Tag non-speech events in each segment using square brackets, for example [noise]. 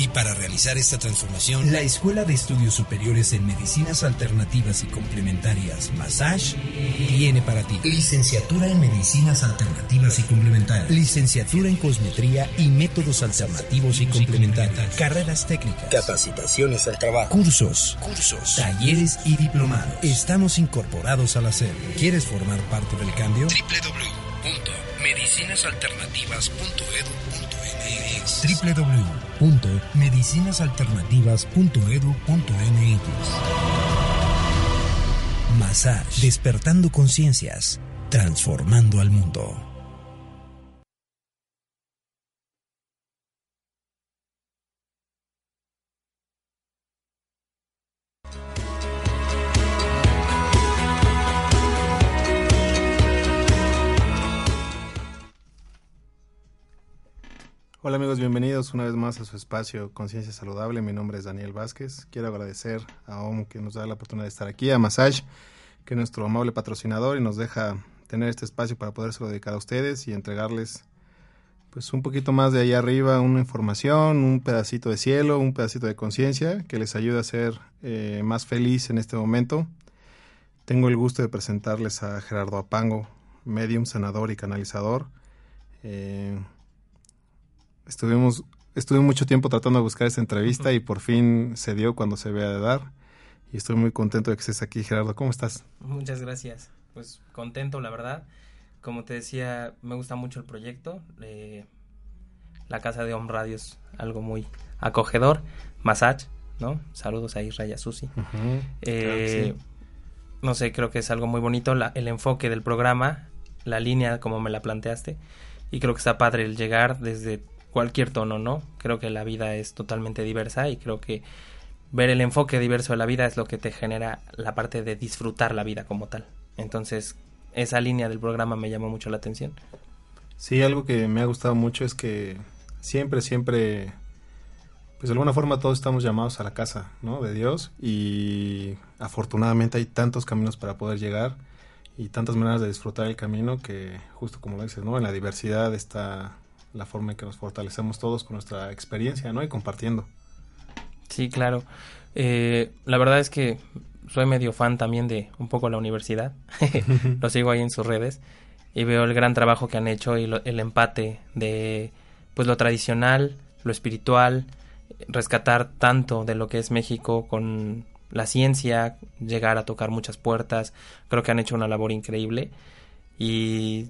Y para realizar esta transformación, la Escuela de Estudios Superiores en Medicinas Alternativas y Complementarias, Massage, tiene para ti licenciatura en Medicinas Alternativas y Complementarias, licenciatura en Cosmetría y Métodos Alternativos y Complementarios, carreras técnicas, capacitaciones al trabajo, cursos, cursos, talleres y diplomados. Estamos incorporados al hacer. ¿Quieres formar parte del cambio? www.medicinasalternativas.edu.mx www.medicinasalternativas.edu.mx Massage, despertando conciencias, transformando al mundo. Hola amigos, bienvenidos una vez más a su espacio Conciencia Saludable. Mi nombre es Daniel Vázquez. Quiero agradecer a OM que nos da la oportunidad de estar aquí, a Massage, que es nuestro amable patrocinador y nos deja tener este espacio para podérselo dedicar a ustedes y entregarles pues un poquito más de allá arriba, una información, un pedacito de cielo, un pedacito de conciencia que les ayude a ser eh, más feliz en este momento. Tengo el gusto de presentarles a Gerardo Apango, medium, sanador y canalizador. Eh, Estuvimos, estuve mucho tiempo tratando de buscar esta entrevista y por fin se dio cuando se vea de dar. Y estoy muy contento de que estés aquí, Gerardo. ¿Cómo estás? Muchas gracias. Pues contento, la verdad. Como te decía, me gusta mucho el proyecto. Eh, la casa de Home Radio es algo muy acogedor. Massage, ¿no? Saludos a Israel y a Susi. Eh, no sé, creo que es algo muy bonito el enfoque del programa, la línea como me la planteaste. Y creo que está padre el llegar desde cualquier tono, ¿no? Creo que la vida es totalmente diversa y creo que ver el enfoque diverso de la vida es lo que te genera la parte de disfrutar la vida como tal. Entonces, esa línea del programa me llamó mucho la atención. Sí, algo que me ha gustado mucho es que siempre, siempre, pues de alguna forma todos estamos llamados a la casa, ¿no? De Dios y afortunadamente hay tantos caminos para poder llegar y tantas maneras de disfrutar el camino que justo como lo dices, ¿no? En la diversidad está la forma en que nos fortalecemos todos con nuestra experiencia, ¿no? Y compartiendo. Sí, claro. Eh, la verdad es que soy medio fan también de un poco la universidad. [laughs] [laughs] lo sigo ahí en sus redes y veo el gran trabajo que han hecho y el empate de pues lo tradicional, lo espiritual, rescatar tanto de lo que es México con la ciencia, llegar a tocar muchas puertas. Creo que han hecho una labor increíble y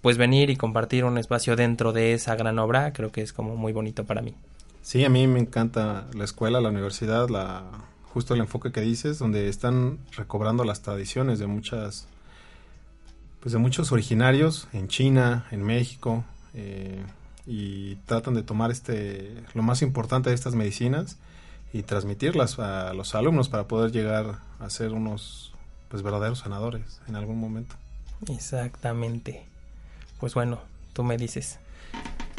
pues venir y compartir un espacio dentro de esa gran obra, creo que es como muy bonito para mí. Sí, a mí me encanta la escuela, la universidad, la justo el enfoque que dices, donde están recobrando las tradiciones de muchas, pues de muchos originarios en China, en México, eh, y tratan de tomar este, lo más importante de estas medicinas y transmitirlas a los alumnos para poder llegar a ser unos, pues verdaderos sanadores en algún momento. Exactamente. Pues bueno, tú me dices.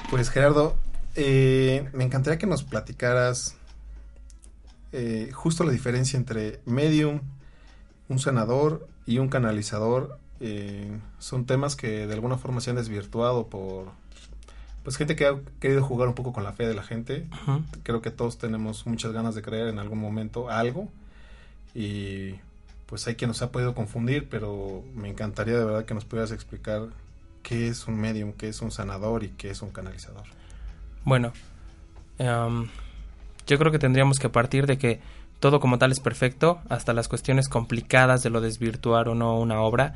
Pues Gerardo, eh, me encantaría que nos platicaras eh, justo la diferencia entre medium, un sanador y un canalizador. Eh, son temas que de alguna forma se han desvirtuado por pues gente que ha querido jugar un poco con la fe de la gente. Creo que todos tenemos muchas ganas de creer en algún momento algo y pues hay quien nos ha podido confundir, pero me encantaría de verdad que nos pudieras explicar qué es un medium, qué es un sanador y qué es un canalizador. Bueno, em, yo creo que tendríamos que partir de que todo como tal es perfecto, hasta las cuestiones complicadas de lo desvirtuar o no una obra,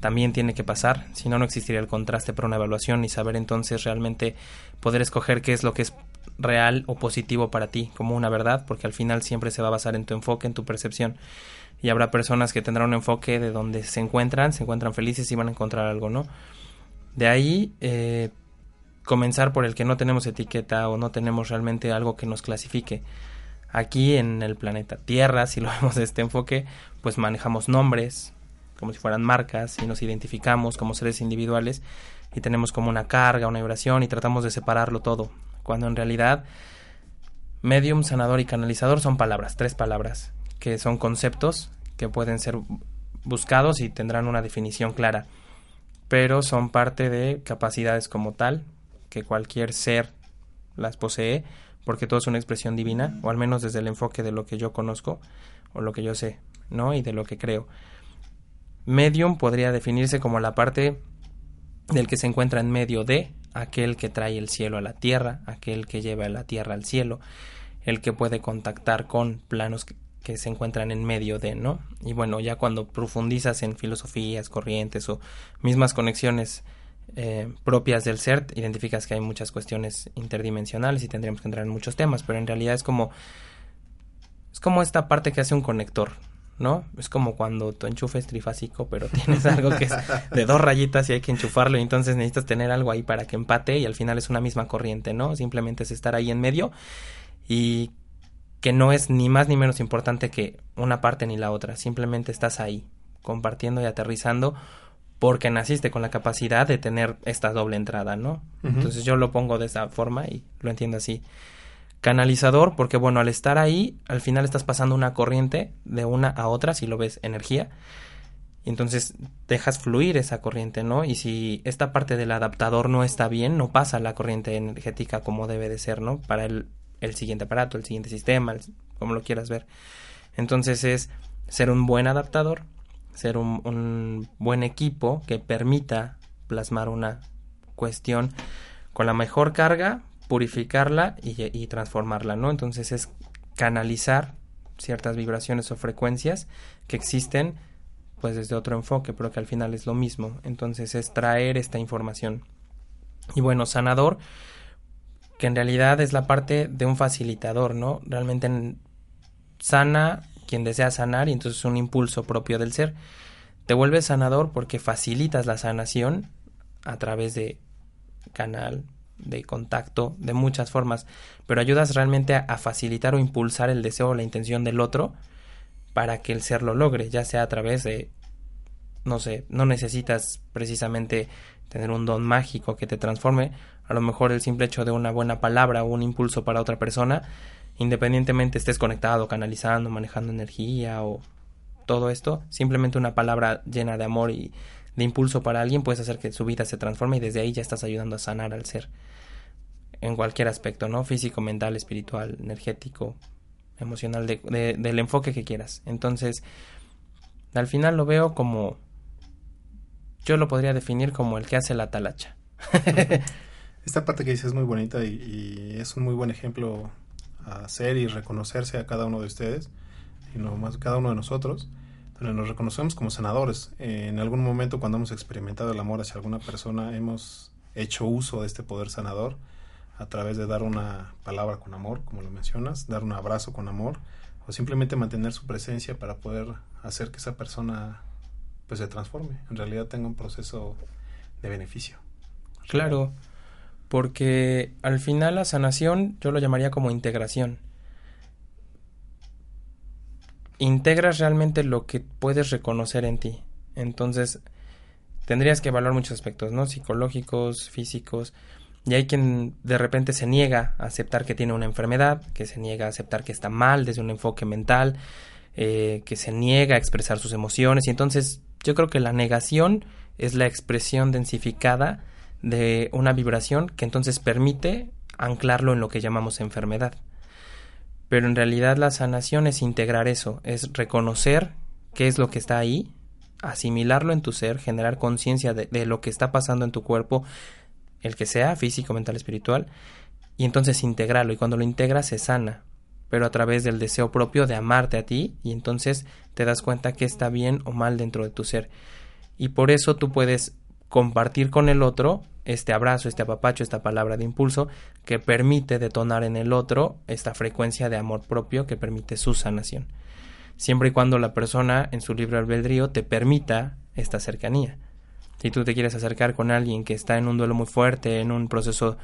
también tiene que pasar, si no, no existiría el contraste para una evaluación y saber entonces realmente poder escoger qué es lo que es real o positivo para ti como una verdad, porque al final siempre se va a basar en tu enfoque, en tu percepción. Y habrá personas que tendrán un enfoque de donde se encuentran, se encuentran felices y van a encontrar algo, ¿no? De ahí, eh, comenzar por el que no tenemos etiqueta o no tenemos realmente algo que nos clasifique. Aquí en el planeta Tierra, si lo [laughs] vemos de este enfoque, pues manejamos nombres, como si fueran marcas, y nos identificamos como seres individuales y tenemos como una carga, una vibración y tratamos de separarlo todo cuando en realidad medium, sanador y canalizador son palabras, tres palabras, que son conceptos que pueden ser buscados y tendrán una definición clara, pero son parte de capacidades como tal, que cualquier ser las posee, porque todo es una expresión divina, o al menos desde el enfoque de lo que yo conozco, o lo que yo sé, ¿no? Y de lo que creo. Medium podría definirse como la parte del que se encuentra en medio de aquel que trae el cielo a la tierra, aquel que lleva la tierra al cielo, el que puede contactar con planos que, se encuentran en medio de, ¿no? Y bueno, ya cuando profundizas en filosofías, corrientes o mismas conexiones eh, propias del ser, identificas que hay muchas cuestiones interdimensionales y tendríamos que entrar en muchos temas, pero en realidad es como es como esta parte que hace un conector, ¿no? Es como cuando tu enchufe es trifásico, pero [laughs] tienes algo que es de dos rayitas y hay que enchufarlo y entonces necesitas tener algo ahí para que empate y al final es una misma corriente, ¿no? Simplemente es estar ahí en medio y que no es ni más ni menos importante que una parte ni la otra, simplemente estás ahí, compartiendo y aterrizando porque naciste con la capacidad de tener esta doble entrada, ¿no? Entonces yo lo pongo de esa forma y lo entiendo así canalizador porque bueno, al estar ahí, al final estás pasando una corriente de una a otra, si lo ves energía, y entonces dejas fluir esa corriente, ¿no? Y si esta parte del adaptador no está bien, no pasa la corriente energética como debe de ser, ¿no? Para el, el siguiente aparato, el siguiente sistema, como lo quieras ver. Entonces es ser un buen adaptador, ser un, buen equipo que permita plasmar una cuestión con la mejor carga purificarla y, transformarla, ¿no? Entonces es canalizar ciertas vibraciones o frecuencias que existen pues desde otro enfoque, pero que al final es lo mismo. Entonces es traer esta información. Y bueno, sanador, que en realidad es la parte de un facilitador, ¿no? Realmente sana quien desea sanar y entonces es un impulso propio del ser. Te vuelves sanador porque facilitas la sanación a través de canal, de contacto de muchas formas, pero ayudas realmente a, facilitar o impulsar el deseo o la intención del otro para que el ser lo logre, ya sea a través de, no sé, no necesitas precisamente tener un don mágico que te transforme, a lo mejor el simple hecho de una buena palabra o un impulso para otra persona, independientemente estés conectado, canalizando, manejando energía o todo esto, simplemente una palabra llena de amor y de impulso para alguien puedes hacer que su vida se transforme y desde ahí ya estás ayudando a sanar al ser en cualquier aspecto, ¿no? Físico, mental, espiritual, energético, emocional, de, del enfoque que quieras. Entonces, al final lo veo como, yo lo podría definir como el que hace la talacha. [laughs] Esta parte que dices es muy bonita y, y, es un muy buen ejemplo a hacer y reconocerse a cada uno de ustedes y no más cada uno de nosotros pero nos reconocemos como sanadores. en algún momento cuando hemos experimentado el amor hacia alguna persona, hemos hecho uso de este poder sanador a través de dar una palabra con amor, como lo mencionas, dar un abrazo con amor, o simplemente mantener su presencia para poder hacer que esa persona pues se transforme, en realidad tenga un proceso de beneficio. Claro, porque al final la sanación yo lo llamaría como integración integras realmente lo que puedes reconocer en ti. Entonces, tendrías que evaluar muchos aspectos, ¿no? Psicológicos, físicos. Y hay quien de repente se niega a aceptar que tiene una enfermedad, que se niega a aceptar que está mal desde un enfoque mental, eh, que se niega a expresar sus emociones. Y entonces yo creo que la negación es la expresión densificada de una vibración que entonces permite anclarlo en lo que llamamos enfermedad. Pero en realidad la sanación es integrar eso, es reconocer qué es lo que está ahí, asimilarlo en tu ser, generar conciencia de, lo que está pasando en tu cuerpo, el que sea, físico, mental, espiritual, y entonces integrarlo. Y cuando lo integras se sana, pero a través del deseo propio de amarte a ti, y entonces te das cuenta que está bien o mal dentro de tu ser. y por eso tú puedes compartir con el otro este abrazo, este apapacho, esta palabra de impulso que permite detonar en el otro esta frecuencia de amor propio que permite su sanación. Siempre y cuando la persona en su libre albedrío te permita esta cercanía. Si tú te quieres acercar con alguien que está en un duelo muy fuerte, en un proceso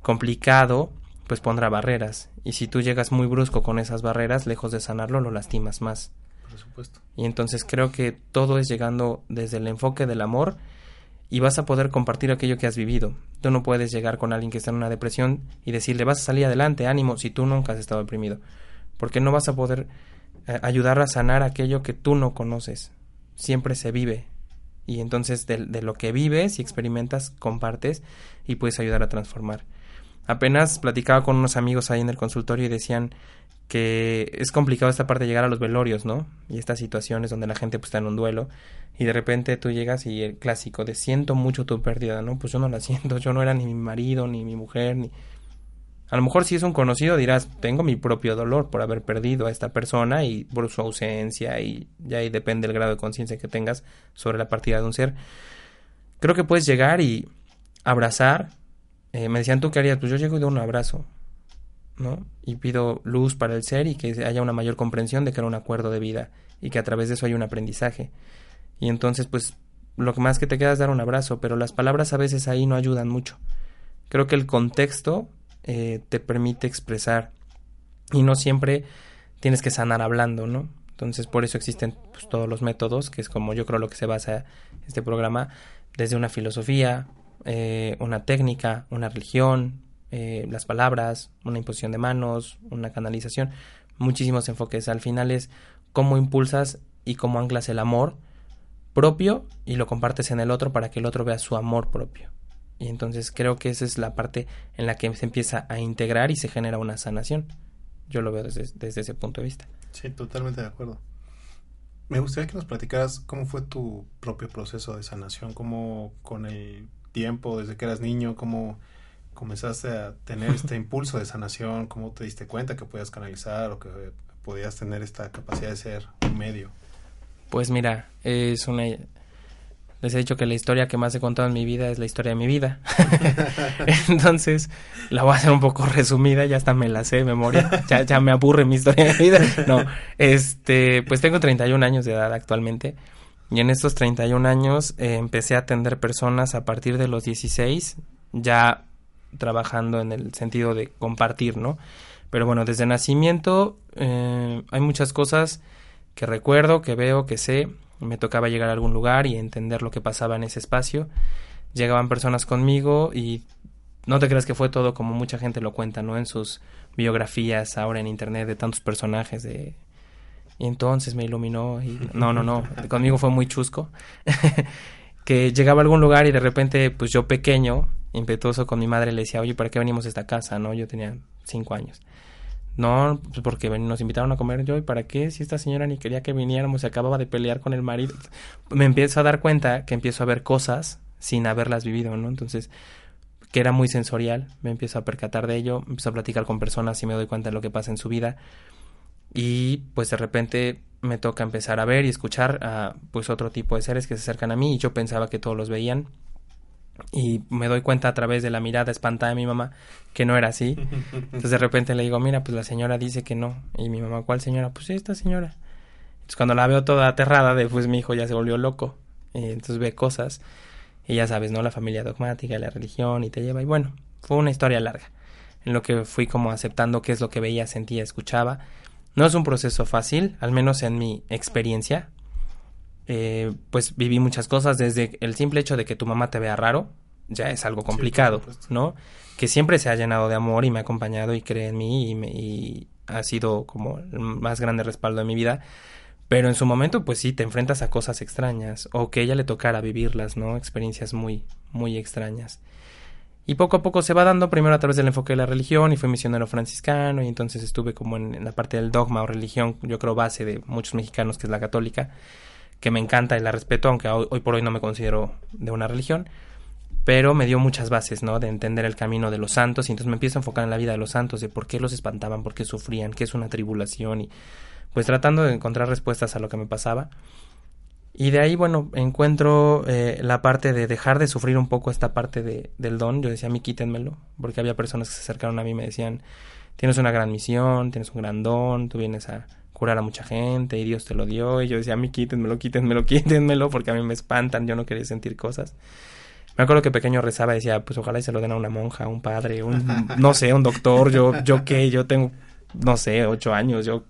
complicado, pues pondrá barreras. Y si tú llegas muy brusco con esas barreras, lejos de sanarlo, lo lastimas más. Por supuesto. Y entonces creo que todo es llegando desde el enfoque del amor y vas a poder compartir aquello que has vivido. Tú no puedes llegar con alguien que está en una depresión y decirle vas a salir adelante, ánimo, si tú nunca has estado deprimido. Porque no vas a poder eh, ayudar a sanar aquello que tú no conoces. Siempre se vive. Y entonces de, de lo que vives y experimentas, compartes y puedes ayudar a transformar. Apenas platicaba con unos amigos ahí en el consultorio y decían que es complicado esta parte de llegar a los velorios, ¿no? Y estas situaciones donde la gente pues está en un duelo y de repente tú llegas y el clásico de siento mucho tu pérdida, ¿no? Pues yo no la [laughs] siento, yo no era ni mi marido, ni mi mujer, ni... A lo mejor si es un conocido dirás, tengo mi propio dolor por haber perdido a esta persona y por su ausencia y ya ahí depende el grado de conciencia que tengas sobre la partida de un ser. Creo que puedes llegar y abrazar. Eh, me decían, ¿tú qué harías? Pues yo llego y doy un abrazo. ¿no? Y pido luz para el ser y que haya una mayor comprensión de que era un acuerdo de vida y que a través de eso hay un aprendizaje. Y entonces, pues, lo que más que te queda es dar un abrazo, pero las palabras a veces ahí no ayudan mucho. Creo que el contexto eh, te permite expresar y no siempre tienes que sanar hablando, ¿no? Entonces, por eso existen pues, todos los métodos, que es como yo creo lo que se basa este programa, desde una filosofía, eh, una técnica, una religión, eh, las palabras, una imposición de manos, una canalización, muchísimos enfoques. Al final es cómo impulsas y cómo anclas el amor propio y lo compartes en el otro para que el otro vea su amor propio. Y entonces creo que esa es la parte en la que se empieza a integrar y se genera una sanación. Yo lo veo desde, desde ese punto de vista. Sí, totalmente de acuerdo. Me gustaría que nos platicaras cómo fue tu propio proceso de sanación, cómo con el tiempo, desde que eras niño, cómo comenzaste a tener [laughs] este impulso de sanación? ¿Cómo te diste cuenta que podías canalizar o que podías tener esta capacidad de ser un medio? Pues mira, es una... Les he dicho que la historia que más he contado en mi vida es la historia de mi vida. [laughs] [laughs] Entonces, la voy a hacer un poco resumida, ya hasta me la sé de memoria, ya, ya me aburre mi historia de vida. No, este, pues tengo 31 años de edad actualmente. Y en estos 31 años eh, empecé a atender personas a partir de los 16, ya trabajando en el sentido de compartir, ¿no? Pero bueno, desde nacimiento eh, hay muchas cosas que recuerdo, que veo, que sé. Me tocaba llegar a algún lugar y entender lo que pasaba en ese espacio. Llegaban personas conmigo y no te creas que fue todo como mucha gente lo cuenta, ¿no? En sus biografías ahora en internet de tantos personajes de... Y entonces me iluminó y... [laughs] No, no, no. Conmigo fue muy chusco. [laughs] que llegaba a algún lugar y de repente, pues yo pequeño, impetuoso con mi madre, le decía, oye, ¿para qué venimos a esta casa? No, yo tenía cinco años. No, pues porque nos invitaron a comer yo, ¿y para qué? Si esta señora ni quería que viniéramos, se acababa de pelear con el marido. Me empiezo a dar cuenta que empiezo a ver cosas sin haberlas vivido, ¿no? Entonces, que era muy sensorial, me empiezo a percatar de ello, empiezo a platicar con personas y me doy cuenta de lo que pasa en su vida. Y pues de repente me toca empezar a ver y escuchar a pues otro tipo de seres que se acercan a mí y yo pensaba que todos los veían y me doy cuenta a través de la mirada espantada de mi mamá que no era así. [laughs] Entonces de repente le digo, mira, pues la señora dice que no. Y mi mamá, ¿cuál señora? Pues esta señora. Entonces cuando la veo toda aterrada, de, pues mi hijo ya se volvió loco. Y entonces ve cosas. Y ya sabes, ¿no? La familia dogmática, la religión y te lleva. Y bueno, fue una historia larga. En lo que fui como aceptando qué es lo que veía, sentía, escuchaba. No es un proceso fácil, al menos en mi experiencia. Eh, pues viví muchas cosas, desde el simple hecho de que tu mamá te vea raro, ya es algo complicado, ¿no? Que siempre se ha llenado de amor y me ha acompañado y cree en mí y, me, y ha sido como el más grande respaldo de mi vida. Pero en su momento, pues sí, te enfrentas a cosas extrañas o que ella le tocara vivirlas, ¿no? Experiencias muy, muy extrañas. Y poco a poco se va dando, primero a través del enfoque de la religión, y fue misionero franciscano, y entonces estuve como en, la parte del dogma o religión, yo creo base de muchos mexicanos, que es la católica, que me encanta y la respeto, aunque hoy, por hoy no me considero de una religión, pero me dio muchas bases, ¿no? De entender el camino de los santos, y entonces me empiezo a enfocar en la vida de los santos, de por qué los espantaban, por qué sufrían, qué es una tribulación, y pues tratando de encontrar respuestas a lo que me pasaba. Y de ahí, bueno, encuentro eh, la parte de dejar de sufrir un poco esta parte de, del don. Yo decía, a mí quítenmelo, porque había personas que se acercaron a mí y me decían, tienes una gran misión, tienes un gran don, tú vienes a curar a mucha gente y Dios te lo dio. Y yo decía, a mí quítenmelo, quítenmelo, [laughs] quítenmelo, porque a mí me espantan, yo no quería sentir cosas. Me acuerdo que pequeño rezaba decía, pues ojalá y se lo den a una monja, un padre, un, no sé, un doctor, yo, yo qué, yo tengo, no sé, ocho años, yo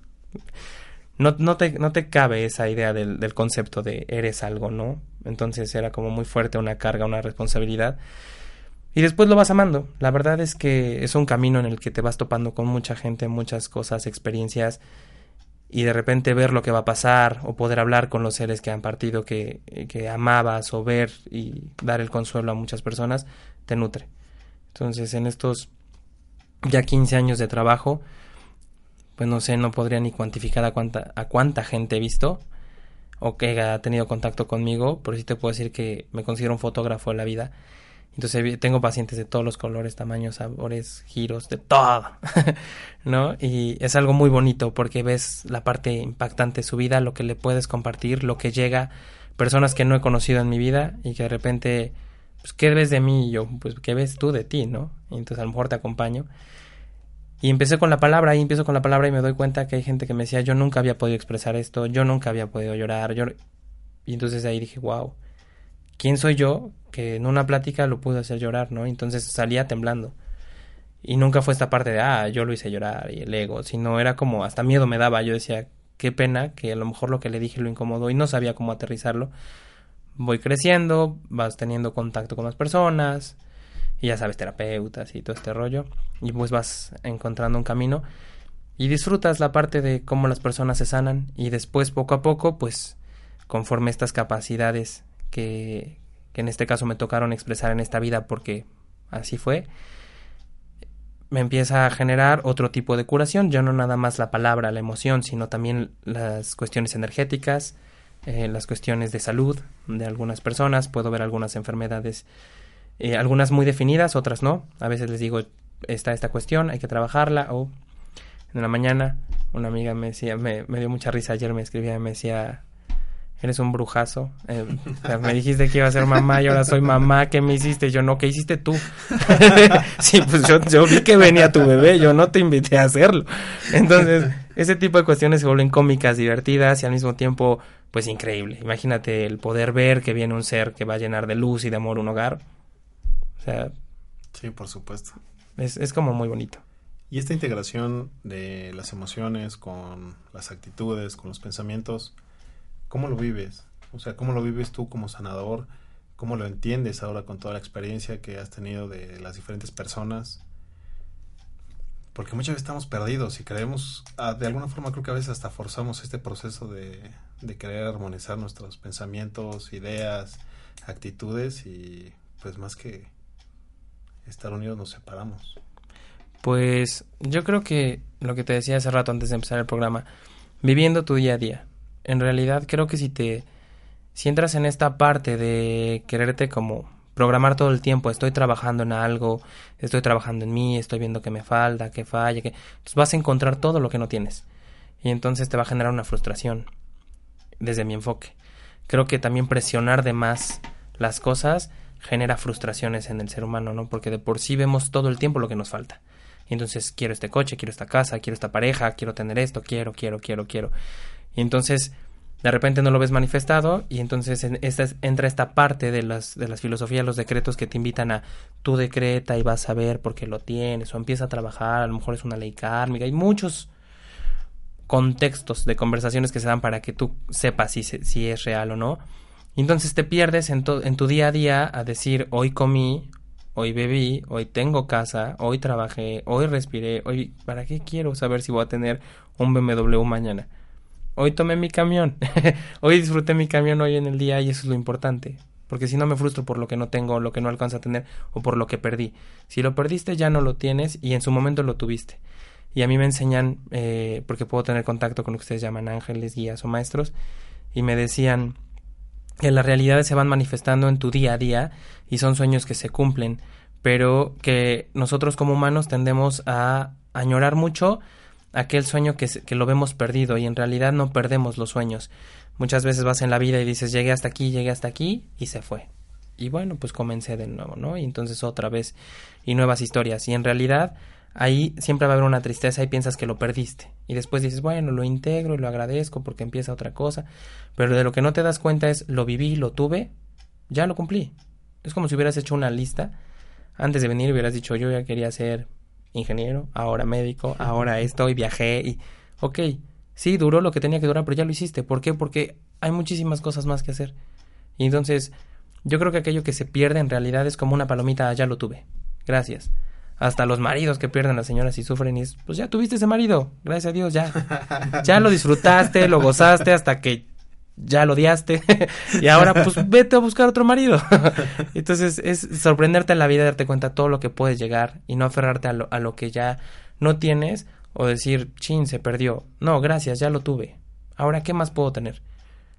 no, no, te, no te cabe esa idea del, del concepto de eres algo, ¿no? Entonces era como muy fuerte una carga, una responsabilidad. Y después lo vas amando. La verdad es que es un camino en el que te vas topando con mucha gente, muchas cosas, experiencias, y de repente ver lo que va a pasar, o poder hablar con los seres que han partido, que, que amabas, o ver y dar el consuelo a muchas personas, te nutre. Entonces, en estos ya 15 años de trabajo, pues no sé, no podría ni cuantificar a cuánta, a cuánta gente he visto o que ha tenido contacto conmigo, pero sí te puedo decir que me considero un fotógrafo de la vida. Entonces tengo pacientes de todos los colores, tamaños, sabores, giros, de todo, [laughs] ¿no? Y es algo muy bonito porque ves la parte impactante de su vida, lo que le puedes compartir, lo que llega, personas que no he conocido en mi vida y que de repente, pues, ¿qué ves de mí? Y yo, pues, ¿qué ves tú de ti, no? Y entonces a lo mejor te acompaño. Y empecé con la palabra, y empiezo con la palabra y me doy cuenta que hay gente que me decía, yo nunca había podido expresar esto, yo nunca había podido llorar, yo... Y entonces ahí dije, wow, ¿quién soy yo que en una plática lo pude hacer llorar, ¿no? Entonces salía temblando. Y nunca fue esta parte de, ah, yo lo hice llorar y el ego, sino era como, hasta miedo me daba, yo decía, qué pena que a lo mejor lo que le dije lo incomodó y no sabía cómo aterrizarlo. Voy creciendo, vas teniendo contacto con las personas, y ya sabes, terapeutas y todo este rollo, y pues vas encontrando un camino y disfrutas la parte de cómo las personas se sanan y después poco a poco, pues conforme estas capacidades que, que en este caso me tocaron expresar en esta vida porque así fue, me empieza a generar otro tipo de curación, ya no nada más la palabra, la emoción, sino también las cuestiones energéticas, eh, las cuestiones de salud de algunas personas, puedo ver algunas enfermedades eh, algunas muy definidas, otras no. A veces les digo, está esta cuestión, hay que trabajarla. O en la mañana una amiga me decía, me, dio mucha risa ayer, me escribía, me decía, eres un brujazo. Eh, me dijiste que iba a ser mamá y ahora soy mamá. ¿Qué me hiciste? Yo no, ¿qué hiciste tú? [laughs] sí, pues yo, yo, vi que venía tu bebé, yo no te invité a hacerlo. Entonces, ese tipo de cuestiones se vuelven cómicas, divertidas y al mismo tiempo, pues increíble. Imagínate el poder ver que viene un ser que va a llenar de luz y de amor un hogar. O sea... Sí, por supuesto. Es, es como muy bonito. Y esta integración de las emociones con las actitudes, con los pensamientos, ¿cómo lo vives? O sea, ¿cómo lo vives tú como sanador? ¿Cómo lo entiendes ahora con toda la experiencia que has tenido de las diferentes personas? Porque muchas veces estamos perdidos y creemos, ah, de alguna forma creo que a veces hasta forzamos este proceso de, de querer armonizar nuestros pensamientos, ideas, actitudes y pues más que estar unidos nos separamos. Pues yo creo que lo que te decía hace rato antes de empezar el programa, viviendo tu día a día. En realidad creo que si te si entras en esta parte de quererte como programar todo el tiempo, estoy trabajando en algo, estoy trabajando en mí, estoy viendo que me falta, que falla, que vas a encontrar todo lo que no tienes. Y entonces te va a generar una frustración desde mi enfoque. Creo que también presionar de más las cosas genera frustraciones en el ser humano, ¿no? Porque de por sí vemos todo el tiempo lo que nos falta. Y entonces quiero este coche, quiero esta casa, quiero esta pareja, quiero tener esto, quiero, quiero, quiero, quiero. Y entonces de repente no lo ves manifestado y entonces en esta, entra esta parte de las, de las filosofías, los decretos que te invitan a tú decreta y vas a ver por qué lo tienes o empieza a trabajar, a lo mejor es una ley kármica. Hay muchos contextos de conversaciones que se dan para que tú sepas si, si es real o no. Entonces te pierdes en, tu día a día a decir, hoy comí, hoy bebí, hoy tengo casa, hoy trabajé, hoy respiré, hoy, ¿para qué quiero saber si voy a tener un BMW mañana? Hoy tomé mi camión, [laughs] hoy disfruté mi camión hoy en el día y eso es lo importante. Porque si no me frustro por lo que no tengo, lo que no alcanzo a tener o por lo que perdí. Si lo perdiste ya no lo tienes y en su momento lo tuviste. Y a mí me enseñan, eh, porque puedo tener contacto con lo que ustedes llaman ángeles, guías o maestros, y me decían, que las realidades se van manifestando en tu día a día y son sueños que se cumplen, pero que nosotros como humanos tendemos a añorar mucho aquel sueño que, que lo vemos perdido y en realidad no perdemos los sueños. Muchas veces vas en la vida y dices, llegué hasta aquí, llegué hasta aquí y se fue. Y bueno, pues comencé de nuevo, ¿no? Y entonces otra vez y nuevas historias. Y en realidad ahí siempre va a haber una tristeza y piensas que lo perdiste. Y después dices, bueno, lo integro y lo agradezco porque empieza otra cosa. Pero de lo que no te das cuenta es, lo viví, lo tuve, ya lo cumplí. Es como si hubieras hecho una lista. Antes de venir hubieras dicho, yo ya quería ser ingeniero, ahora médico, ahora esto y viajé y... Ok, sí, duró lo que tenía que durar, pero ya lo hiciste. ¿Por qué? Porque hay muchísimas cosas más que hacer. Y entonces, yo creo que aquello que se pierde en realidad es como una palomita, ah, ya lo tuve. Gracias hasta los maridos que pierden a las señoras y sufren y es, pues ya tuviste ese marido, gracias a Dios, ya. [laughs] Ya lo disfrutaste, lo gozaste hasta que ya lo odiaste [laughs] y ahora pues vete a buscar otro marido. [laughs] Entonces es sorprenderte en la vida, darte cuenta de todo lo que puedes llegar y no aferrarte a lo, a lo que ya no tienes o decir, chin, se perdió. No, gracias, ya lo tuve. Ahora, ¿qué más puedo tener?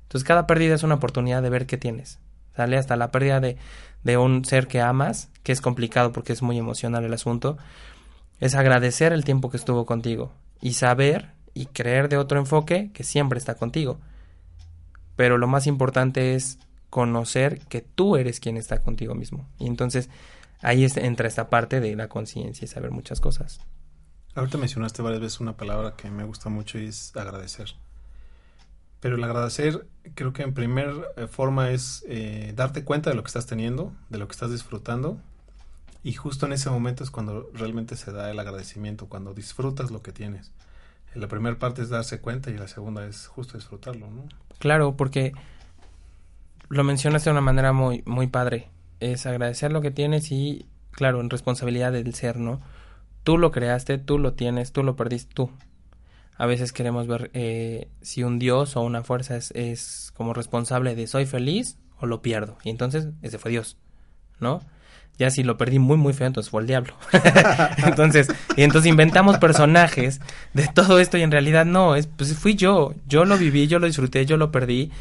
Entonces cada pérdida es una oportunidad de ver qué tienes. Sale hasta la pérdida de, de un ser que amas, que es complicado porque es muy emocional el asunto, es agradecer el tiempo que estuvo contigo y saber y creer de otro enfoque que siempre está contigo. Pero lo más importante es conocer que tú eres quien está contigo mismo. Y entonces ahí entra esta parte de la conciencia y saber muchas cosas. Ahorita mencionaste varias veces una palabra que me gusta mucho y es agradecer. Pero el agradecer creo que en primer eh, forma es eh, darte cuenta de lo que estás teniendo, de lo que estás disfrutando. Y justo en ese momento es cuando realmente se da el agradecimiento, cuando disfrutas lo que tienes. La primera parte es darse cuenta y la segunda es justo disfrutarlo, ¿no? Claro, porque lo mencionaste de una manera muy, muy padre. Es agradecer lo que tienes y, claro, en responsabilidad del ser, ¿no? Tú lo creaste, tú lo tienes, tú lo perdiste, tú a veces queremos ver eh, si un dios o una fuerza es, es, como responsable de soy feliz o lo pierdo. Y entonces ese fue Dios, ¿no? Ya si lo perdí muy, muy feo, entonces fue el diablo. [laughs] entonces, y entonces inventamos personajes de todo esto y en realidad no, es, pues fui yo. Yo lo viví, yo lo disfruté, yo lo perdí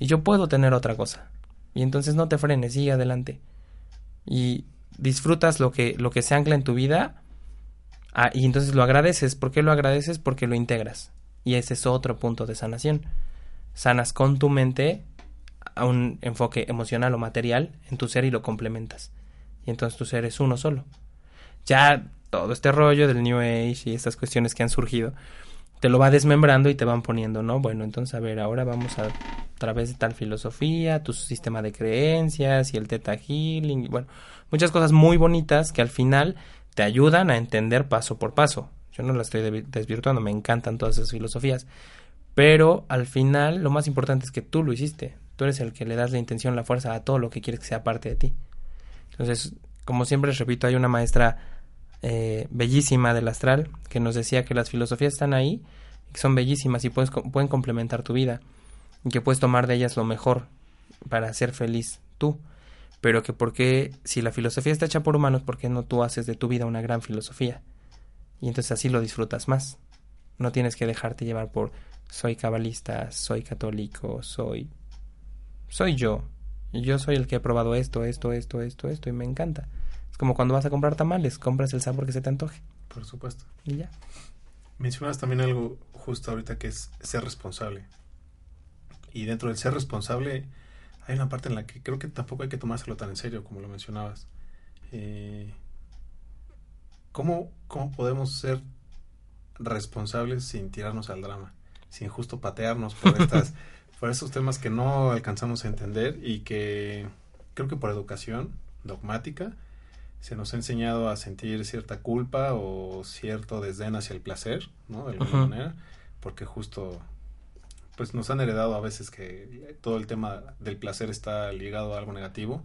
y yo puedo tener otra cosa. Y entonces no te frenes, sigue adelante. Y disfrutas lo que, lo que se ancla en tu vida Ah, y entonces lo agradeces. ¿Por qué lo agradeces? Porque lo integras. Y ese es otro punto de sanación. Sanas con tu mente a un enfoque emocional o material en tu ser y lo complementas. Y entonces tu ser es uno solo. Ya todo este rollo del New Age y estas cuestiones que han surgido, te lo va desmembrando y te van poniendo, ¿no? Bueno, entonces a ver, ahora vamos a, a través de tal filosofía, tu sistema de creencias y el Theta Healing, y bueno, muchas cosas muy bonitas que al final te ayudan a entender paso por paso. Yo no la estoy desvirtuando, me encantan todas esas filosofías. Pero al final lo más importante es que tú lo hiciste. Tú eres el que le das la intención, la fuerza a todo lo que quieres que sea parte de ti. Entonces, como siempre les repito, hay una maestra eh, bellísima del astral que nos decía que las filosofías están ahí, que son bellísimas y puedes, pueden complementar tu vida y que puedes tomar de ellas lo mejor para ser feliz tú pero que porque si la filosofía está hecha por humanos, ¿por qué no tú haces de tu vida una gran filosofía? Y entonces así lo disfrutas más. No tienes que dejarte llevar por soy cabalista, soy católico, soy soy yo. Yo soy el que he probado esto, esto, esto, esto, esto y me encanta. Es como cuando vas a comprar tamales, compras el sabor que se te antoje. Por supuesto. Y ya. Mencionas también algo justo ahorita que es ser responsable. Y dentro del ser responsable hay una parte en la que creo que tampoco hay que tomárselo tan en serio como lo mencionabas. Eh, ¿cómo, ¿Cómo podemos ser responsables sin tirarnos al drama? Sin justo patearnos por estas [laughs] por estos temas que no alcanzamos a entender y que creo que por educación dogmática se nos ha enseñado a sentir cierta culpa o cierto desdén hacia el placer, ¿no? De alguna manera, porque justo pues nos han heredado a veces que todo el tema del placer está ligado a algo negativo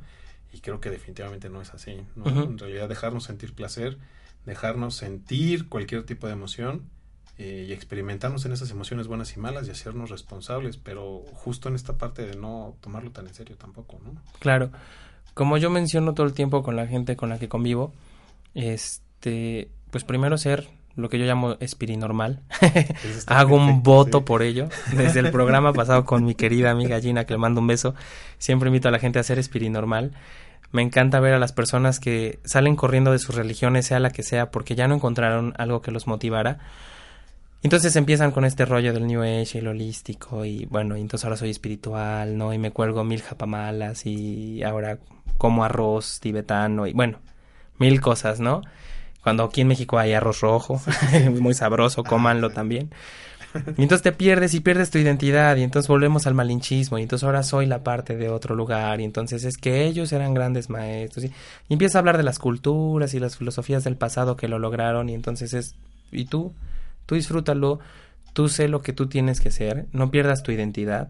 y creo que definitivamente no es así. En realidad dejarnos sentir placer, dejarnos sentir cualquier tipo de emoción eh, y experimentarnos en esas emociones buenas y malas y hacernos responsables, pero justo en esta parte de no tomarlo tan en serio tampoco, ¿no? Claro. Como yo menciono todo el tiempo con la gente con la que convivo, este, pues primero ser lo que yo llamo espirinormal. [laughs] Hago un voto por ello. Desde el programa pasado con mi querida amiga Gina, que le mando un beso, siempre invito a la gente a ser espirinormal. Me encanta ver a las personas que salen corriendo de sus religiones, sea la que sea, porque ya no encontraron algo que los motivara. Entonces empiezan con este rollo del New Age y el holístico y bueno, entonces ahora soy espiritual, ¿no? Y me cuelgo mil japamalas y ahora como arroz tibetano y bueno, mil cosas, ¿no? Cuando aquí en México hay arroz rojo, [laughs] muy sabroso, cómanlo también. [laughs] Y entonces te pierdes y pierdes tu identidad y entonces volvemos al malinchismo y entonces ahora soy la parte de otro lugar y entonces es que ellos eran grandes maestros y, y empieza a hablar de las culturas y las filosofías del pasado que lo lograron y entonces es, ¿y tú? Tú disfrútalo, tú sé lo que tú tienes que ser, no pierdas tu identidad.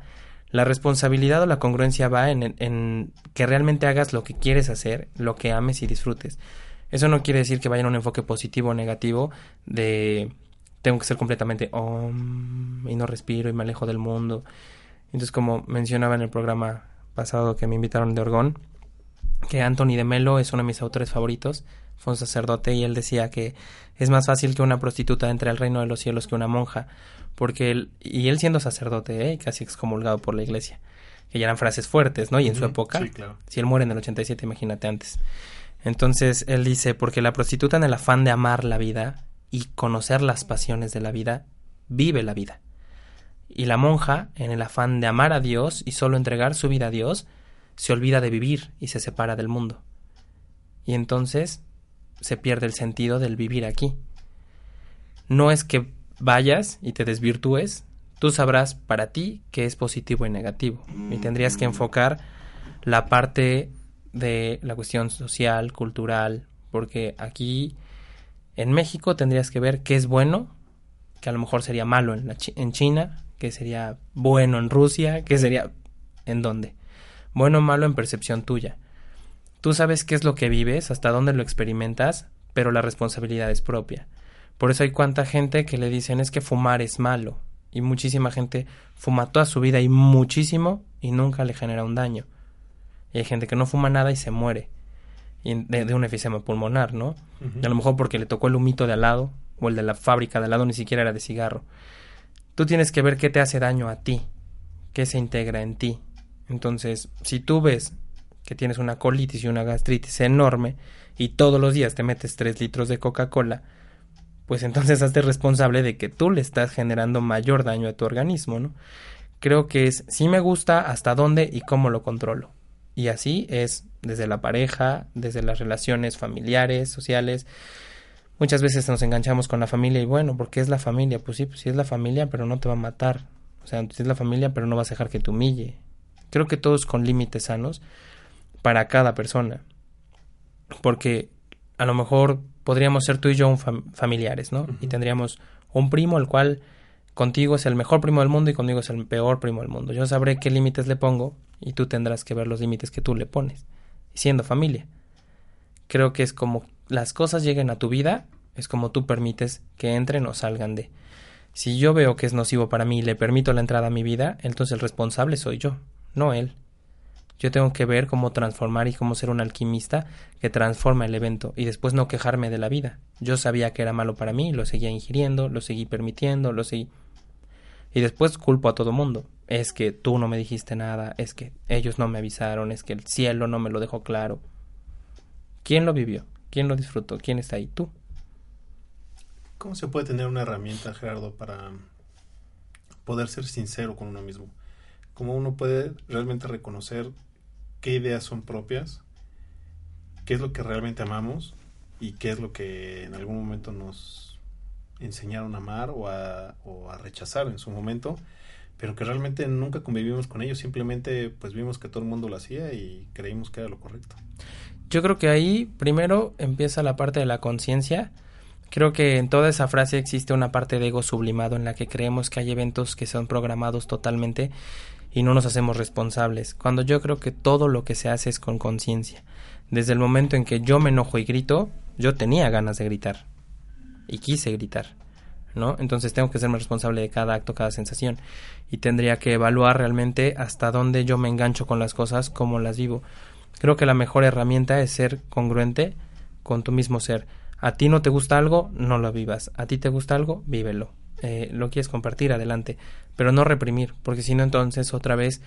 La responsabilidad o la congruencia va en, en, que realmente hagas lo que quieres hacer, lo que ames y disfrutes. Eso no quiere decir que vaya en un enfoque positivo o negativo de tengo que ser completamente y no respiro y me alejo del mundo. Entonces, como mencionaba en el programa pasado que me invitaron de Orgón, que Anthony de Melo es uno de mis autores favoritos, fue un sacerdote y él decía que es más fácil que una prostituta entre al reino de los cielos que una monja, porque él, y él siendo sacerdote, ¿eh? casi excomulgado por la iglesia, que ya eran frases fuertes, ¿no? Y en su época, si él muere en el 87, imagínate antes. Entonces él dice, porque la prostituta en el afán de amar la vida y conocer las pasiones de la vida, vive la vida. Y la monja, en el afán de amar a Dios y solo entregar su vida a Dios, se olvida de vivir y se separa del mundo. Y entonces se pierde el sentido del vivir aquí. No es que vayas y te desvirtúes, tú sabrás para ti qué es positivo y negativo. Y tendrías que enfocar la parte de la cuestión social, cultural, porque aquí en México tendrías que ver qué es bueno, que a lo mejor sería malo en, en China, qué sería bueno en Rusia, qué sería en dónde. Bueno o malo en percepción tuya. Tú sabes qué es lo que vives, hasta dónde lo experimentas, pero la responsabilidad es propia. Por eso hay cuánta gente que le dicen es que fumar es malo. Y muchísima gente fuma toda su vida y muchísimo y nunca le genera un daño. Y hay gente que no fuma nada y se muere. de, de, un efisema pulmonar, ¿no? Y a lo mejor porque le tocó el humito de al lado o el de la fábrica de al lado ni siquiera era de cigarro. Tú tienes que ver qué te hace daño a ti, qué se integra en ti. Entonces, si tú ves que tienes una colitis y una gastritis enorme y todos los días te metes tres litros de Coca-Cola, pues entonces hazte responsable de que tú le estás generando mayor daño a tu organismo, ¿no? Creo que es si me gusta, hasta dónde y cómo lo controlo. Y así es desde la pareja, desde las relaciones familiares, sociales. Muchas veces nos enganchamos con la familia y bueno, ¿por qué es la familia? Pues sí, pues sí es la familia, pero no te va a matar. O sea, es la familia, pero no vas a dejar que te humille. Creo que todos con límites sanos para cada persona. Porque a lo mejor podríamos ser tú y yo familiares, ¿no? Y tendríamos un primo el cual contigo es el mejor primo del mundo y conmigo es el peor primo del mundo. Yo sabré qué límites le pongo y tú tendrás que ver los límites que tú le pones. Siendo familia. Creo que es como las cosas lleguen a tu vida, es como tú permites que entren o salgan de. Si yo veo que es nocivo para mí y le permito la entrada a mi vida, entonces el responsable soy yo, no él. Yo tengo que ver cómo transformar y cómo ser un alquimista que transforma el evento y después no quejarme de la vida. Yo sabía que era malo para mí, lo seguía ingiriendo, lo seguí permitiendo, lo seguí. Y después culpo a todo mundo. Es que tú no me dijiste nada, es que ellos no me avisaron, es que el cielo no me lo dejó claro. ¿Quién lo vivió? ¿Quién lo disfrutó? ¿Quién está ahí? Tú. ¿Cómo se puede tener una herramienta, Gerardo, para poder ser sincero con uno mismo? ¿Cómo uno puede realmente reconocer qué ideas son propias, qué es lo que realmente amamos y qué es lo que en algún momento nos enseñaron a amar o a, o a rechazar en su momento, pero que realmente nunca convivimos con ellos, simplemente pues vimos que todo el mundo lo hacía y creímos que era lo correcto. Yo creo que ahí primero empieza la parte de la conciencia. Creo que en toda esa frase existe una parte de ego sublimado en la que creemos que hay eventos que son programados totalmente y no nos hacemos responsables, cuando yo creo que todo lo que se hace es con conciencia. Desde el momento en que yo me enojo y grito, yo tenía ganas de gritar y quise gritar, ¿no? Entonces tengo que serme responsable de cada acto, cada sensación y tendría que evaluar realmente hasta dónde yo me engancho con las cosas, cómo las vivo. Creo que la mejor herramienta es ser congruente con tu mismo ser. A ti no te gusta algo, no lo vivas. A ti te gusta algo, vívelo. Eh, lo quieres compartir, adelante, pero no reprimir, porque si no entonces otra vez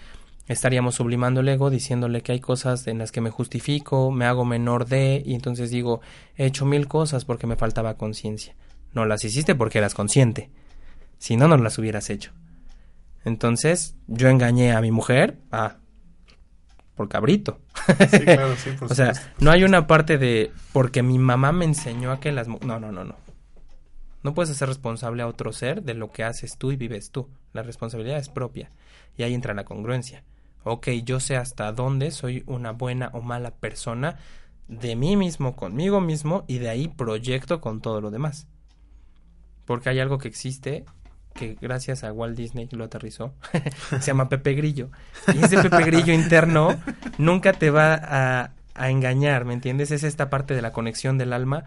estaríamos sublimando el ego diciéndole que hay cosas en las que me justifico, me hago menor de y entonces digo, he hecho mil cosas porque me faltaba conciencia. No las hiciste porque eras consciente. Si no, no las hubieras hecho. Entonces, yo engañé a mi mujer, ah, por cabrito. Sí, claro, sí, [laughs] por o sea, no hay una parte de porque mi mamá me enseñó a que las no, no, no, no. No puedes hacer responsable a otro ser de lo que haces tú y vives tú. La responsabilidad es propia. Y ahí entra la congruencia. Ok, yo sé hasta dónde soy una buena o mala persona de mí mismo, conmigo mismo, y de ahí proyecto con todo lo demás. Porque hay algo que existe que gracias a Walt Disney lo aterrizó, [laughs] se llama Pepe Grillo. Y ese Pepe Grillo [laughs] interno nunca te va a, a engañar, ¿me entiendes? Es esta parte de la conexión del alma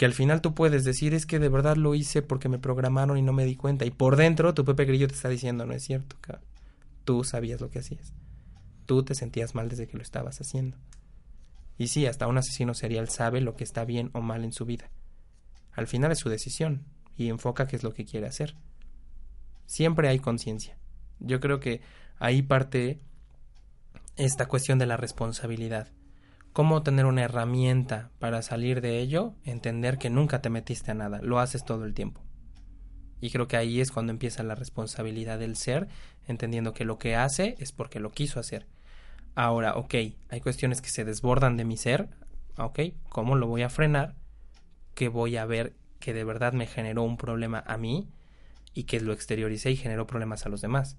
que al final tú puedes decir es que de verdad lo hice porque me programaron y no me di cuenta. Y por dentro tu Pepe Grillo te está diciendo, no es cierto, cabrón. Tú sabías lo que hacías. Tú te sentías mal desde que lo estabas haciendo. Y sí, hasta un asesino serial sabe lo que está bien o mal en su vida. Al final es su decisión y enfoca qué es lo que quiere hacer. Siempre hay conciencia. Yo creo que ahí parte esta cuestión de la responsabilidad. ¿Cómo tener una herramienta para salir de ello? Entender que nunca te metiste a nada, lo haces todo el tiempo. Y creo que ahí es cuando empieza la responsabilidad del ser, entendiendo que lo que hace es porque lo quiso hacer. Ahora, ok, hay cuestiones que se desbordan de mi ser, ok, ¿cómo lo voy a frenar? Que voy a ver que de verdad me generó un problema a mí y que lo exterioricé y generó problemas a los demás.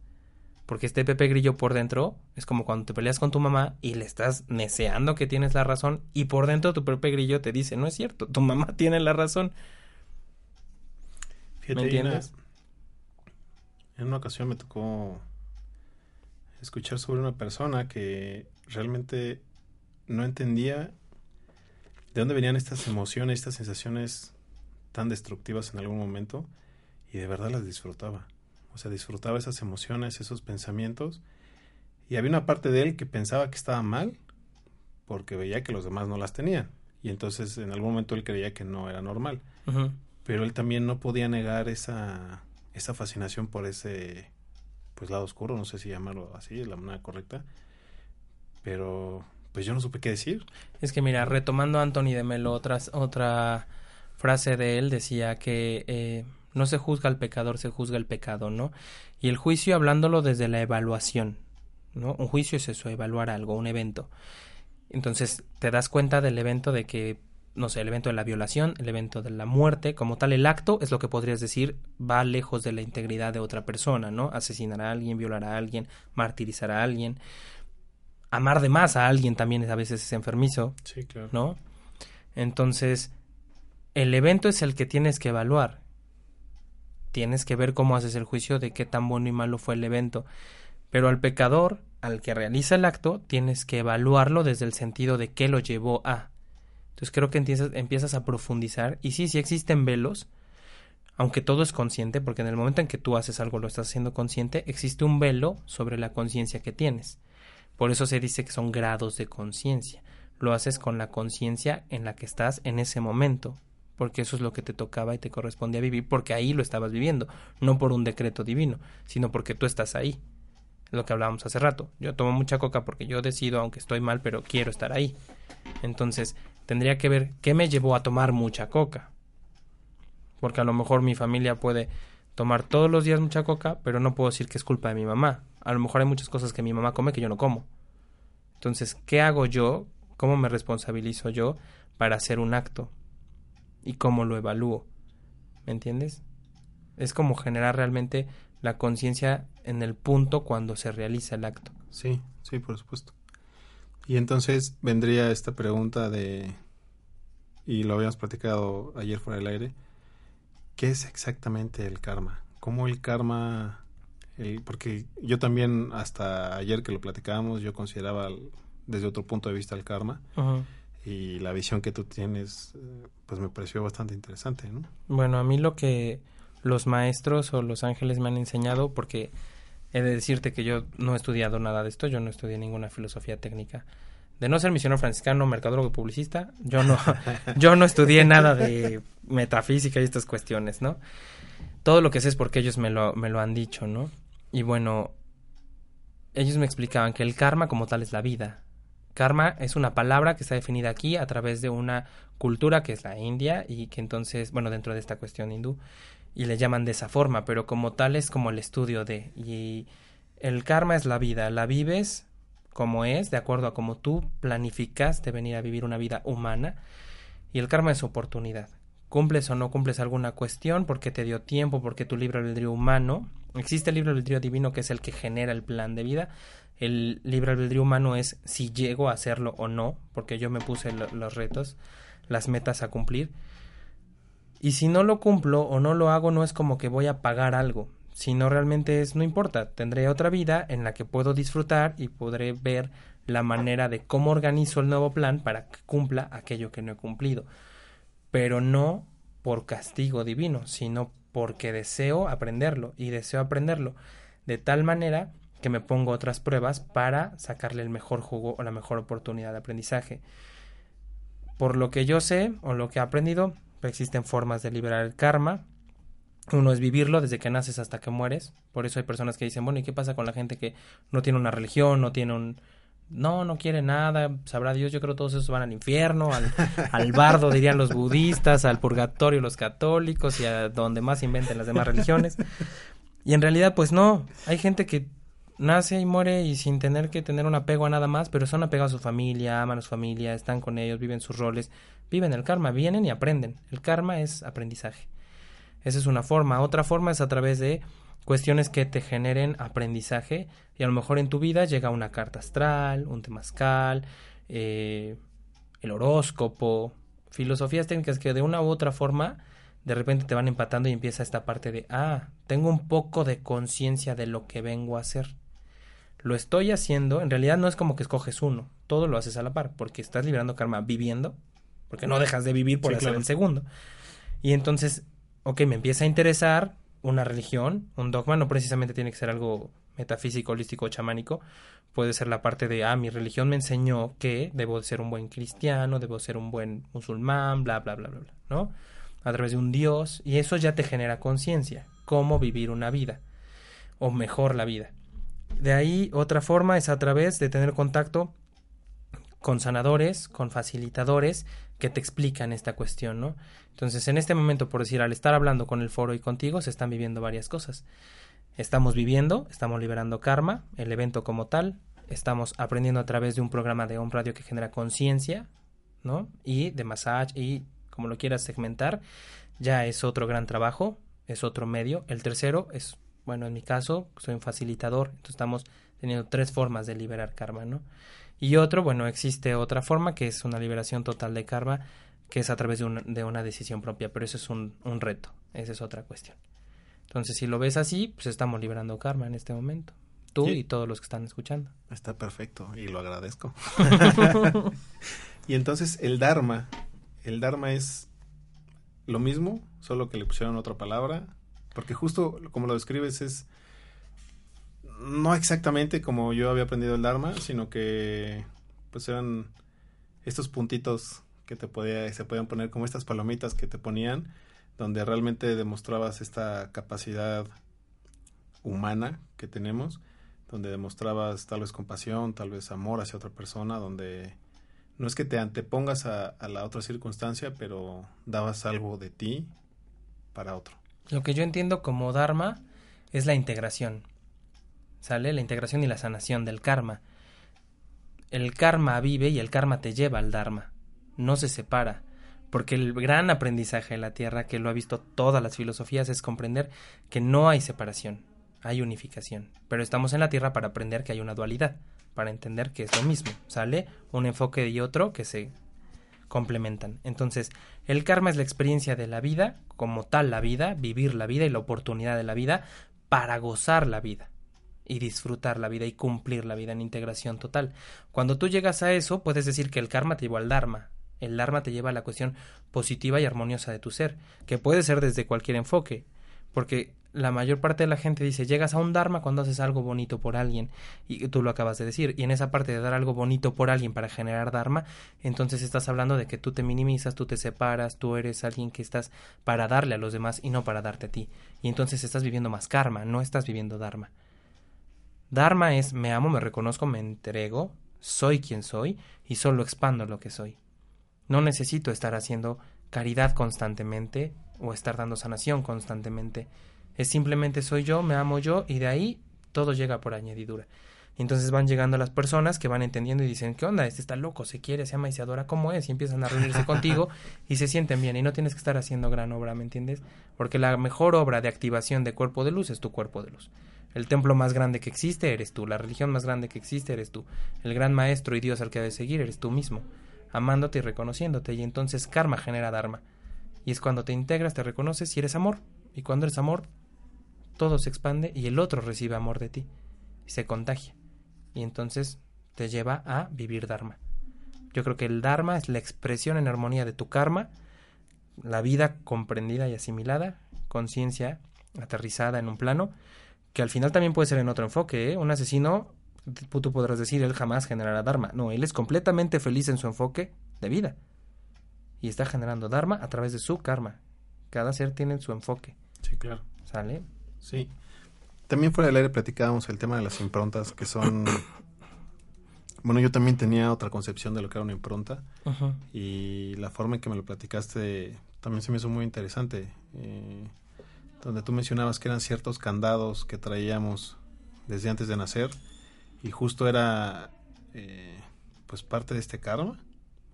Porque este Pepe Grillo por dentro es como cuando te peleas con tu mamá y le estás neceando que tienes la razón y por dentro tu Pepe Grillo te dice, no es cierto, tu mamá [laughs] tiene la razón. Fíjate, ¿Me una- entiendes? en una ocasión me tocó escuchar sobre una persona que realmente no entendía de dónde venían estas emociones, estas sensaciones tan destructivas en algún momento y de verdad las disfrutaba. O sea, disfrutaba esas emociones, esos pensamientos y había una parte de él que pensaba que estaba mal porque veía que los demás no las tenían y entonces en algún momento él creía que no era normal pero él también no podía negar esa, esa fascinación por ese pues lado oscuro, no sé si llamarlo así, la manera correcta, pero pues yo no supe qué decir. Es que mira, retomando a Anthony de Melo, otras, otra frase de él decía que eh, no se juzga al pecador, se juzga el pecado, ¿no? Y el juicio hablándolo desde la evaluación, ¿no? Un juicio es eso, evaluar algo, un evento. Entonces te das cuenta del evento de que, no sé, el evento de la violación, el evento de la muerte, como tal, el acto es lo que podrías decir va lejos de la integridad de otra persona, ¿no? Asesinar a alguien, violar a alguien, martirizar a alguien. Amar de más a alguien también a veces es enfermizo, Sí, claro. ¿no? Entonces, el evento es el que tienes que evaluar. Tienes que ver cómo haces el juicio de qué tan bueno y malo fue el evento. Pero al pecador, al que realiza el acto, tienes que evaluarlo desde el sentido de qué lo llevó a. Entonces creo que empiezas, a profundizar. Y sí, sí existen velos, aunque todo es consciente, porque en el momento en que tú haces algo lo estás haciendo consciente, existe un velo sobre la conciencia que tienes. Por eso se dice que son grados de conciencia. Lo haces con la conciencia en la que estás en ese momento, porque eso es lo que te tocaba y te correspondía vivir, porque ahí lo estabas viviendo, no por un decreto divino, sino porque tú estás ahí. Lo que hablábamos hace rato. Yo tomo mucha coca porque yo decido, aunque estoy mal, pero quiero estar ahí. Entonces, tendría que ver qué me llevó a tomar mucha coca. Porque a lo mejor mi familia puede tomar todos los días mucha coca, pero no puedo decir que es culpa de mi mamá. A lo mejor hay muchas cosas que mi mamá come que yo no como. Entonces, ¿qué hago yo? ¿Cómo me responsabilizo yo para hacer un acto? ¿Y cómo lo evalúo? ¿Me entiendes? Es como generar realmente la conciencia en el punto cuando se realiza el acto. Sí, sí, por supuesto. Y entonces vendría esta pregunta de, y lo habíamos platicado ayer fuera del aire, ¿qué es exactamente el karma? ¿Cómo el karma, el, porque yo también hasta ayer que lo platicábamos, yo consideraba desde otro punto de vista el karma y la visión que tú tienes, eh, pues me pareció bastante interesante, ¿no? Bueno, a mí lo que los maestros o los ángeles me han enseñado, porque he de decirte que yo no he estudiado nada de esto, yo no estudié ninguna filosofía técnica. De no ser misionero franciscano, mercadólogo y publicista, yo no, [laughs] yo no estudié nada de metafísica y estas cuestiones, ¿no? Todo lo que sé es porque ellos me lo, me lo han dicho, ¿no? Y bueno, ellos me explicaban que el karma como tal es la vida. Karma es una palabra que está definida aquí a través de una cultura que es la India y que entonces, bueno, dentro de esta cuestión hindú, y le llaman de esa forma, pero como tal es como el estudio de. Y el karma es la vida, la vives como es, de acuerdo a cómo tú planificas de venir a vivir una vida humana, y el karma es oportunidad. Cumples o no cumples alguna cuestión porque te dio tiempo, porque tu libre albedrío humano. Existe el libre albedrío divino que es el que genera el plan de vida. El libre albedrío humano es si llego a hacerlo o no, porque yo me puse los retos, las metas a cumplir. Y si no lo cumplo o no lo hago, no es como que voy a pagar algo, sino realmente es, no importa, tendré otra vida en la que puedo disfrutar y podré ver la manera de cómo organizo el nuevo plan para que cumpla aquello que no he cumplido pero no por castigo divino, sino porque deseo aprenderlo y deseo aprenderlo de tal manera que me pongo otras pruebas para sacarle el mejor jugo o la mejor oportunidad de aprendizaje. Por lo que yo sé o lo que he aprendido, existen formas de liberar el karma. Uno es vivirlo desde que naces hasta que mueres. Por eso hay personas que dicen, bueno, ¿y qué pasa con la gente que no tiene una religión, no tiene un, no, no quiere nada, sabrá Dios, yo creo que todos esos van al infierno, al, [laughs] al bardo dirían los budistas, al purgatorio los católicos y a donde más inventen las demás religiones. Y en realidad pues no, hay gente que nace y muere y sin tener que tener un apego a nada más, pero son apegados a su familia, aman a su familia, están con ellos, viven sus roles, viven el karma, vienen y aprenden. El karma es aprendizaje. Esa es una forma. Otra forma es a través de cuestiones que te generen aprendizaje y a lo mejor en tu vida llega una carta astral, un temazcal, eh, el horóscopo, filosofías técnicas que de una u otra forma de repente te van empatando y empieza esta parte de, ah, tengo un poco de conciencia de lo que vengo a hacer. Lo estoy haciendo, en realidad no es como que escoges uno, todo lo haces a la par, porque estás liberando karma viviendo, porque no dejas de vivir por hacer el segundo. Y entonces, ok, me empieza a interesar, una religión, un dogma, no precisamente tiene que ser algo metafísico, holístico o chamánico, puede ser la parte de, ah, mi religión me enseñó que debo ser un buen cristiano, debo ser un buen musulmán, bla, bla, bla, bla, bla, ¿no? A través de un Dios, y eso ya te genera conciencia, cómo vivir una vida, o mejor la vida. De ahí, otra forma es a través de tener contacto con sanadores, con facilitadores que te explican esta cuestión, ¿no? Entonces, en este momento, por decir, al estar hablando con el foro y contigo, se están viviendo varias cosas. Estamos viviendo, estamos liberando karma, el evento como tal, estamos aprendiendo a través de un programa de un radio que genera conciencia, ¿no? Y de massage y como lo quieras segmentar, ya es otro gran trabajo, es otro medio. El tercero es, bueno, en mi caso, soy un facilitador, entonces estamos teniendo tres formas de liberar karma, ¿no? Y otro, bueno, existe otra forma que es una liberación total de karma, que es a través de, de una decisión propia, pero eso es un, un, reto, esa es otra cuestión. Entonces, si lo ves así, pues estamos liberando karma en este momento, tú y todos los que están escuchando. Está perfecto y lo agradezco. [laughs] [laughs] y entonces el Dharma, el Dharma es lo mismo, solo que le pusieron otra palabra, porque justo como lo describes es no exactamente como yo había aprendido el Dharma, sino que pues eran estos puntitos que te podía, se podían poner como estas palomitas que te ponían, donde realmente demostrabas esta capacidad humana que tenemos, donde demostrabas tal vez compasión, tal vez amor hacia otra persona, donde no es que te antepongas a, a la otra circunstancia, pero dabas algo de ti para otro. Lo que yo entiendo como Dharma es la integración. ¿Sale? La integración y la sanación del karma. El karma vive y el karma te lleva al Dharma. No se separa. Porque el gran aprendizaje de la Tierra, que lo ha visto todas las filosofías, es comprender que no hay separación, hay unificación. Pero estamos en la Tierra para aprender que hay una dualidad, para entender que es lo mismo. ¿Sale? Un enfoque y otro que se complementan. Entonces, el karma es la experiencia de la vida, como tal la vida, vivir la vida y la oportunidad de la vida para gozar la vida y disfrutar la vida y cumplir la vida en integración total. Cuando tú llegas a eso, puedes decir que el karma te llevó al dharma. El dharma te lleva a la cuestión positiva y armoniosa de tu ser, que puede ser desde cualquier enfoque, porque la mayor parte de la gente dice, llegas a un dharma cuando haces algo bonito por alguien, y tú lo acabas de decir, y en esa parte de dar algo bonito por alguien para generar dharma, entonces estás hablando de que tú te minimizas, tú te separas, tú eres alguien que estás para darle a los demás y no para darte a ti, y entonces estás viviendo más karma, no estás viviendo dharma. Dharma es me amo, me reconozco, me entrego, soy quien soy y solo expando lo que soy. No necesito estar haciendo caridad constantemente o estar dando sanación constantemente. Es simplemente soy yo, me amo yo y de ahí todo llega por añadidura. Entonces van llegando las personas que van entendiendo y dicen, ¿qué onda? Este está loco, se quiere, se ama y se adora como es y empiezan a reunirse contigo [laughs] y se sienten bien y no tienes que estar haciendo gran obra, ¿me entiendes? Porque la mejor obra de activación de cuerpo de luz es tu cuerpo de luz. El templo más grande que existe eres tú, la religión más grande que existe eres tú, el gran maestro y Dios al que debes seguir eres tú mismo, amándote y reconociéndote y entonces karma genera dharma. Y es cuando te integras, te reconoces y eres amor. Y cuando eres amor, todo se expande y el otro recibe amor de ti y se contagia. Y entonces te lleva a vivir Dharma. Yo creo que el Dharma es la expresión en armonía de tu karma, la vida comprendida y asimilada, conciencia aterrizada en un plano, que al final también puede ser en otro enfoque. ¿eh? Un asesino, tú podrás decir, él jamás generará Dharma. No, él es completamente feliz en su enfoque de vida. Y está generando Dharma a través de su karma. Cada ser tiene su enfoque. Sí, claro. ¿Sale? Sí. También fuera del aire platicábamos el tema de las improntas, que son... [coughs] Bueno, yo también tenía otra concepción de lo que era una impronta y la forma en que me lo platicaste también se me hizo muy interesante. Eh, donde tú mencionabas que eran ciertos candados que traíamos desde antes de nacer y justo era eh, pues parte de este karma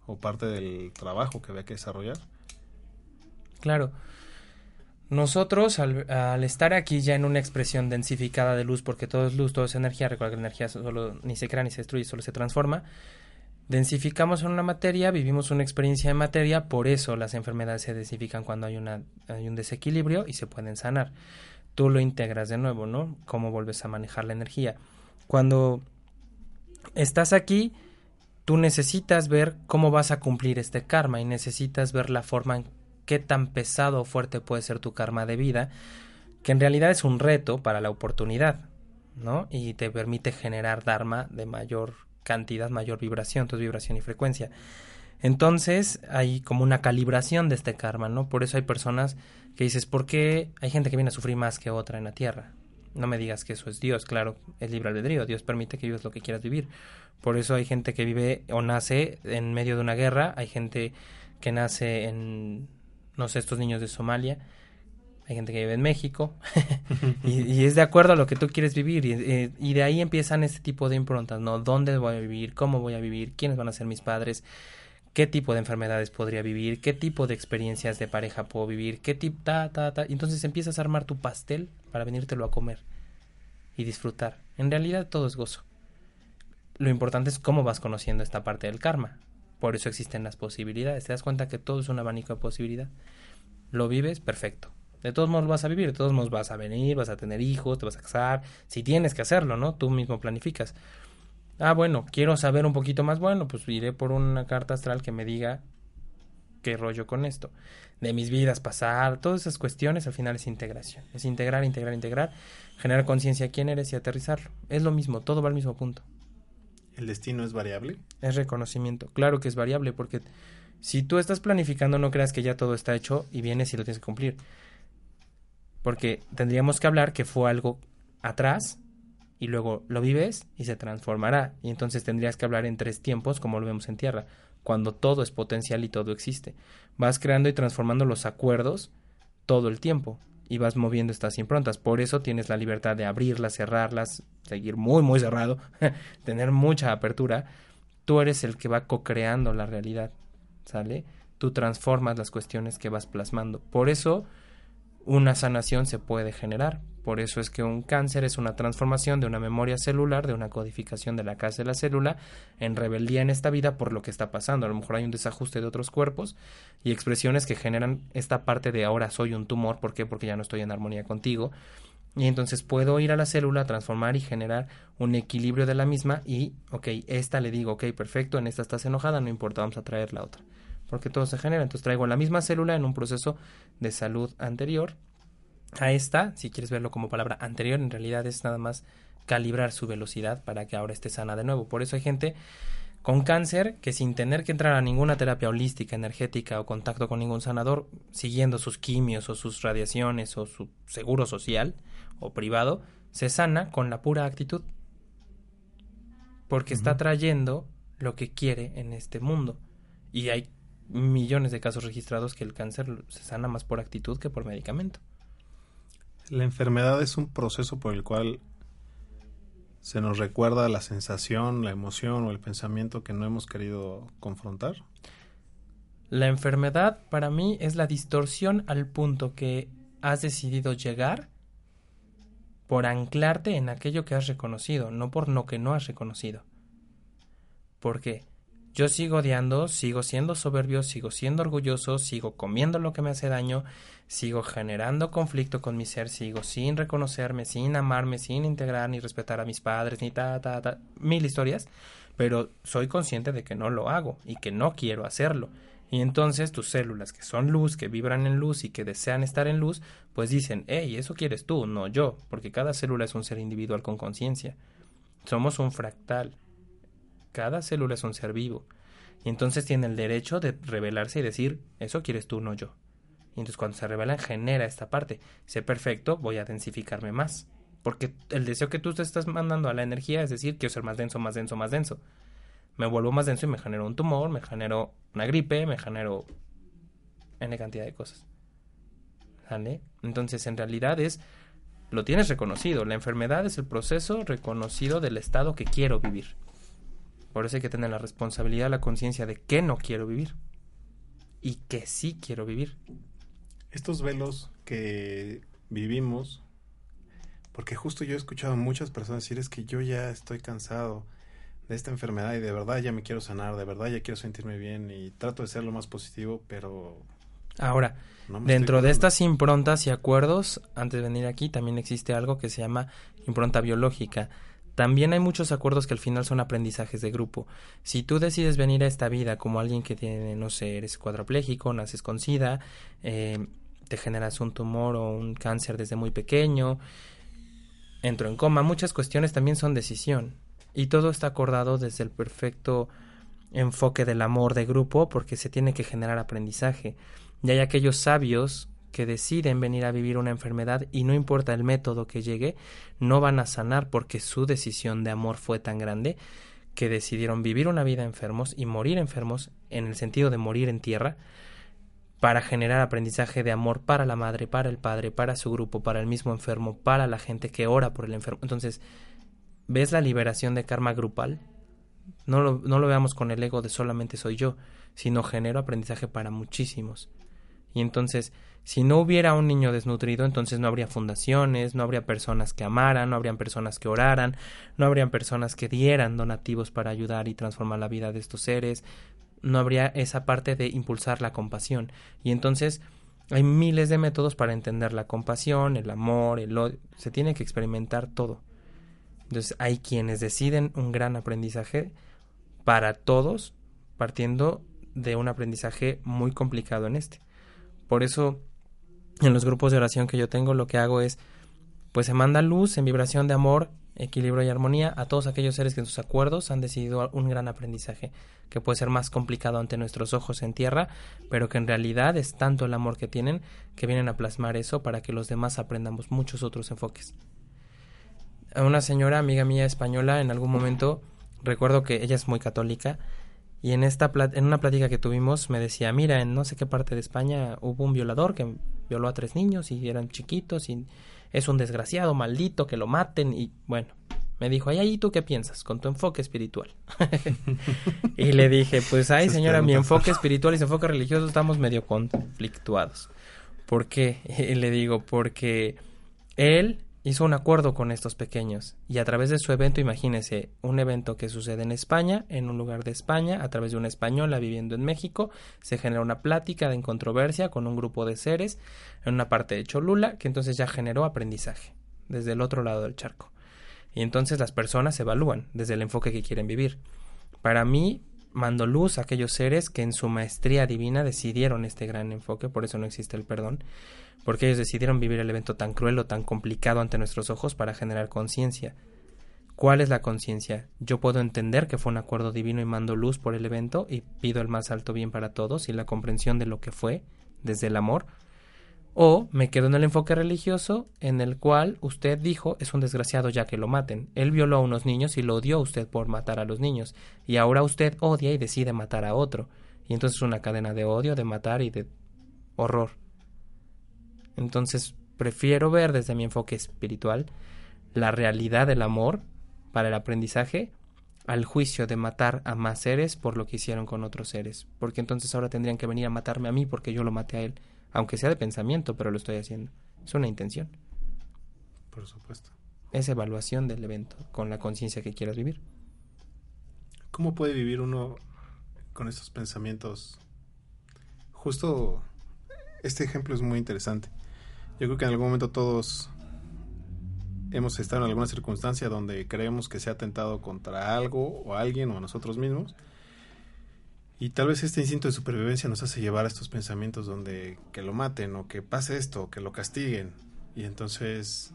o parte del trabajo que había que desarrollar. Claro. Nosotros, al, estar aquí ya en una expresión densificada de luz, porque todo es luz, todo es energía, recuerda que la energía solo ni se crea ni se destruye, solo se transforma, densificamos en una materia, vivimos una experiencia de materia, por eso las enfermedades se densifican cuando hay, un desequilibrio y se pueden sanar. Tú lo integras de nuevo, ¿no? Cómo vuelves a manejar la energía. Cuando estás aquí, tú necesitas ver cómo vas a cumplir este karma y necesitas ver la forma en qué tan pesado o fuerte puede ser tu karma de vida, que en realidad es un reto para la oportunidad, ¿no? Y te permite generar Dharma de mayor cantidad, mayor vibración, entonces vibración y frecuencia. Entonces hay como una calibración de este karma, ¿no? Por eso hay personas que dices, ¿por qué hay gente que viene a sufrir más que otra en la tierra? No me digas que eso es Dios, claro, es libre albedrío, Dios permite que vivas lo que quieras vivir. Por eso hay gente que vive o nace en medio de una guerra, hay gente que nace en no sé, estos niños de Somalia, hay gente que vive en México, [laughs] y, es de acuerdo a lo que tú quieres vivir, y, y, de ahí empiezan este tipo de improntas, ¿no? ¿Dónde voy a vivir? ¿Cómo voy a vivir? ¿Quiénes van a ser mis padres? ¿Qué tipo de enfermedades podría vivir? ¿Qué tipo de experiencias de pareja puedo vivir? ¿Qué tipo, ta, ta, ta? Entonces empiezas a armar tu pastel para venírtelo a comer y disfrutar. En realidad todo es gozo. Lo importante es cómo vas conociendo esta parte del karma. Por eso existen las posibilidades. Te das cuenta que todo es un abanico de posibilidad. Lo vives, perfecto. De todos modos vas a vivir, de todos modos vas a venir, vas a tener hijos, te vas a casar. Si tienes que hacerlo, ¿no? Tú mismo planificas. Ah, bueno, quiero saber un poquito más. Bueno, pues iré por una carta astral que me diga qué rollo con esto. De mis vidas pasar, todas esas cuestiones al final es integración. Es integrar, integrar, integrar, generar conciencia quién eres y aterrizarlo. Es lo mismo, todo va al mismo punto. ¿El destino es variable? Es reconocimiento. Claro que es variable porque si tú estás planificando no creas que ya todo está hecho y vienes y lo tienes que cumplir. Porque tendríamos que hablar que fue algo atrás y luego lo vives y se transformará. Y entonces tendrías que hablar en tres tiempos como lo vemos en tierra, cuando todo es potencial y todo existe. Vas creando y transformando los acuerdos todo el tiempo y vas moviendo estas improntas. Por eso tienes la libertad de abrirlas, cerrarlas, seguir muy, muy cerrado, [laughs] tener mucha apertura. Tú eres el que va co-creando la realidad, ¿sale? Tú transformas las cuestiones que vas plasmando. Por eso una sanación se puede generar. Por eso es que un cáncer es una transformación de una memoria celular, de una codificación de la casa de la célula, en rebeldía en esta vida por lo que está pasando. A lo mejor hay un desajuste de otros cuerpos y expresiones que generan esta parte de ahora soy un tumor. ¿Por qué? Porque ya no estoy en armonía contigo. Y entonces puedo ir a la célula, transformar y generar un equilibrio de la misma y, ok, esta le digo, ok, perfecto, en esta estás enojada, no importa, vamos a traer la otra porque todo se genera. Entonces traigo la misma célula en un proceso de salud anterior a esta, si quieres verlo como palabra anterior, en realidad es nada más calibrar su velocidad para que ahora esté sana de nuevo. Por eso hay gente con cáncer que sin tener que entrar a ninguna terapia holística, energética o contacto con ningún sanador, siguiendo sus quimios o sus radiaciones o su seguro social o privado, se sana con la pura actitud. porque está trayendo lo que quiere en este mundo. Y hay millones de casos registrados que el cáncer se sana más por actitud que por medicamento. La enfermedad es un proceso por el cual se nos recuerda la sensación, la emoción o el pensamiento que no hemos querido confrontar. La enfermedad para mí es la distorsión al punto que has decidido llegar por anclarte en aquello que has reconocido, no por lo que no has reconocido. Porque yo sigo odiando, sigo siendo soberbio, sigo siendo orgulloso, sigo comiendo lo que me hace daño, sigo generando conflicto con mi ser, sigo sin reconocerme, sin amarme, sin integrar ni respetar a mis padres, ni ta, ta, ta, mil historias, pero soy consciente de que no lo hago y que no quiero hacerlo. Y entonces tus células, que son luz, que vibran en luz y que desean estar en luz, pues dicen, hey, eso quieres tú, no yo, porque cada célula es un ser individual con conciencia. Somos un fractal. Cada célula es un ser vivo. Y entonces tiene el derecho de revelarse y decir, eso quieres tú, no yo. Y entonces cuando se revelan genera esta parte. Sé perfecto, voy a densificarme más. Porque el deseo que tú te estás mandando a la energía es decir, quiero ser más denso, más denso, más denso. Me vuelvo más denso y me genero un tumor, me genero una gripe, me genero N cantidad de cosas. ¿Sale? Entonces, en realidad es, lo tienes reconocido. La enfermedad es el proceso reconocido del estado que quiero vivir. Por eso hay que tener la responsabilidad, la conciencia de que no quiero vivir y que sí quiero vivir. Estos velos que vivimos, porque justo yo he escuchado a muchas personas decir es que yo ya estoy cansado, de esta enfermedad y de verdad ya me quiero sanar, de verdad ya quiero sentirme bien y trato de ser lo más positivo, pero... Ahora, dentro de estas improntas y acuerdos, antes de venir aquí, también existe algo que se llama impronta biológica. También hay muchos acuerdos que al final son aprendizajes de grupo. Si tú decides venir a esta vida como alguien que tiene, no sé, eres cuadrapléjico, naces con SIDA, eh, te generas un tumor o un cáncer desde muy pequeño, entro en coma, muchas cuestiones también son decisión. Y todo está acordado desde el perfecto enfoque del amor de grupo porque se tiene que generar aprendizaje. Y hay aquellos sabios que deciden venir a vivir una enfermedad y no importa el método que llegue, no van a sanar porque su decisión de amor fue tan grande que decidieron vivir una vida enfermos y morir enfermos en el sentido de morir en tierra para generar aprendizaje de amor para la madre, para el padre, para su grupo, para el mismo enfermo, para la gente que ora por el enfermo. Entonces, ¿Ves la liberación de karma grupal? No lo, no lo veamos con el ego de solamente soy yo, sino genero aprendizaje para muchísimos. Y entonces, si no hubiera un niño desnutrido, entonces no habría fundaciones, no habría personas que amaran, no habrían personas que oraran, no habrían personas que dieran donativos para ayudar y transformar la vida de estos seres, no habría esa parte de impulsar la compasión. Y entonces hay miles de métodos para entender la compasión, el amor, el odio, se tiene que experimentar todo. Entonces hay quienes deciden un gran aprendizaje para todos, partiendo de un aprendizaje muy complicado en este. Por eso, en los grupos de oración que yo tengo, lo que hago es, pues se manda luz en vibración de amor, equilibrio y armonía a todos aquellos seres que en sus acuerdos han decidido un gran aprendizaje, que puede ser más complicado ante nuestros ojos en tierra, pero que en realidad es tanto el amor que tienen que vienen a plasmar eso para que los demás aprendamos muchos otros enfoques. A una señora amiga mía española en algún momento recuerdo que ella es muy católica y en esta en una plática que tuvimos me decía mira en no sé qué parte de España hubo un violador que violó a tres niños y eran chiquitos y es un desgraciado maldito que lo maten y bueno me dijo ay ahí tú qué piensas con tu enfoque espiritual [laughs] y le dije pues ay señora mi enfoque espiritual y su enfoque religioso estamos medio conflictuados ¿por qué? [laughs] y le digo porque él hizo un acuerdo con estos pequeños y a través de su evento, imagínese, un evento que sucede en España, en un lugar de España, a través de una española viviendo en México, se genera una plática de controversia con un grupo de seres en una parte de Cholula que entonces ya generó aprendizaje desde el otro lado del charco. Y entonces las personas evalúan desde el enfoque que quieren vivir. Para mí, mando luz a aquellos seres que en su maestría divina decidieron este gran enfoque, por eso no existe el perdón, porque ellos decidieron vivir el evento tan cruel o tan complicado ante nuestros ojos para generar conciencia. ¿Cuál es la conciencia? Yo puedo entender que fue un acuerdo divino y mando luz por el evento y pido el más alto bien para todos y la comprensión de lo que fue desde el amor. O me quedo en el enfoque religioso en el cual usted dijo es un desgraciado ya que lo maten. Él violó a unos niños y lo odió a usted por matar a los niños. Y ahora usted odia y decide matar a otro. Y entonces es una cadena de odio, de matar y de horror. Entonces prefiero ver desde mi enfoque espiritual la realidad del amor para el aprendizaje al juicio de matar a más seres por lo que hicieron con otros seres. Porque entonces ahora tendrían que venir a matarme a mí porque yo lo maté a él aunque sea de pensamiento, pero lo estoy haciendo. Es una intención. Por supuesto. Es evaluación del evento con la conciencia que quieras vivir. ¿Cómo puede vivir uno con estos pensamientos? Justo este ejemplo es muy interesante. Yo creo que en algún momento todos hemos estado en alguna circunstancia donde creemos que se ha atentado contra algo o alguien o a nosotros mismos y tal vez este instinto de supervivencia nos hace llevar a estos pensamientos donde que lo maten o que pase esto, o que lo castiguen. Y entonces,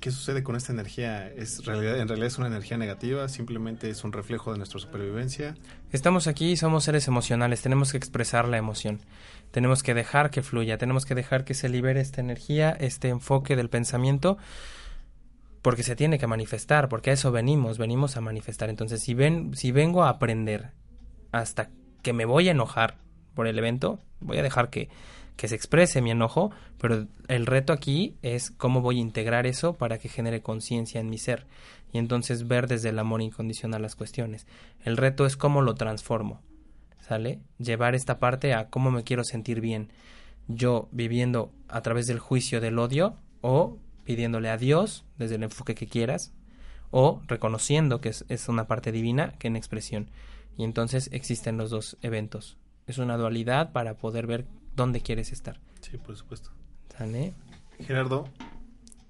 ¿qué sucede con esta energía? ¿Es realidad, ¿En realidad es una energía negativa? ¿Simplemente es un reflejo de nuestra supervivencia? Estamos aquí y somos seres emocionales, tenemos que expresar la emoción. Tenemos que dejar que fluya, tenemos que dejar que se libere esta energía, este enfoque del pensamiento porque se tiene que manifestar, porque a eso venimos, venimos a manifestar. Entonces, si ven, si vengo a aprender hasta que me voy a enojar por el evento, voy a dejar que, que se exprese mi enojo, pero el reto aquí es cómo voy a integrar eso para que genere conciencia en mi ser y entonces ver desde el amor incondicional las cuestiones. El reto es cómo lo transformo, ¿sale? Llevar esta parte a cómo me quiero sentir bien, yo viviendo a través del juicio del odio o pidiéndole a Dios desde el enfoque que quieras o reconociendo que es, es una parte divina que en expresión. Y entonces existen los dos eventos. Es una dualidad para poder ver dónde quieres estar. Sí, por supuesto. ¿Sale? Gerardo,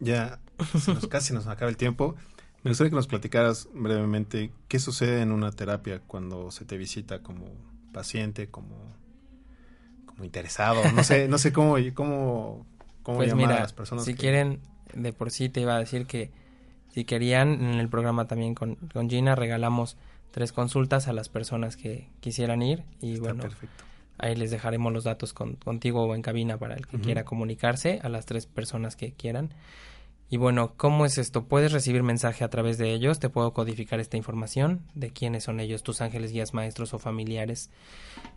ya casi nos acaba el tiempo. Me gustaría que nos platicaras brevemente qué sucede en una terapia cuando se te visita como paciente, como, como interesado. No sé, no sé cómo, cómo, cómo pues llamar mira, a las personas. Si quieren, de por sí te iba a decir que si querían, en el programa también con, con Gina regalamos tres consultas a las personas que quisieran ir y bueno, ahí les dejaremos los datos contigo o en cabina para el que quiera comunicarse a las tres personas que quieran. Y bueno, ¿cómo es esto? Puedes recibir mensaje a través de ellos, te puedo codificar esta información de quiénes son ellos, tus ángeles, guías, maestros o familiares,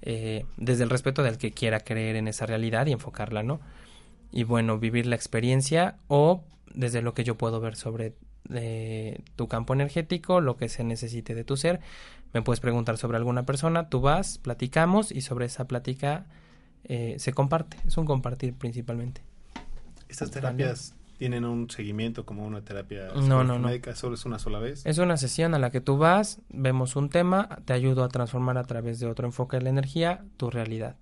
eh, desde el respeto del que quiera creer en esa realidad y enfocarla, ¿no? Y bueno, vivir la experiencia o desde lo que yo puedo ver sobre de tu campo energético, lo que se necesite de tu ser. Me puedes preguntar sobre alguna persona, tú vas, platicamos y sobre esa plática eh, se comparte. Es un compartir principalmente. ¿Estas terapias tienen un seguimiento como una terapia no, no, médica? ¿Solo es una sola vez? Es una sesión a la que tú vas, vemos un tema, te ayudo a transformar a través de otro enfoque de la energía tu realidad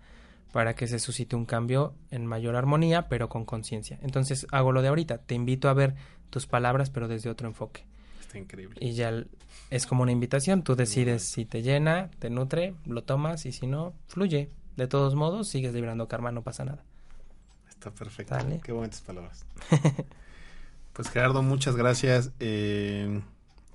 para que se suscite un cambio en mayor armonía, pero con conciencia. Entonces hago lo de ahorita, te invito a ver tus palabras, pero desde otro enfoque. Está increíble. Y ya es como una invitación, tú decides si te llena, te nutre, lo tomas y si no, fluye. De todos modos, sigues librando karma, no pasa nada. Está perfecto. Qué bonitas palabras. [laughs] pues Gerardo, muchas gracias. Eh,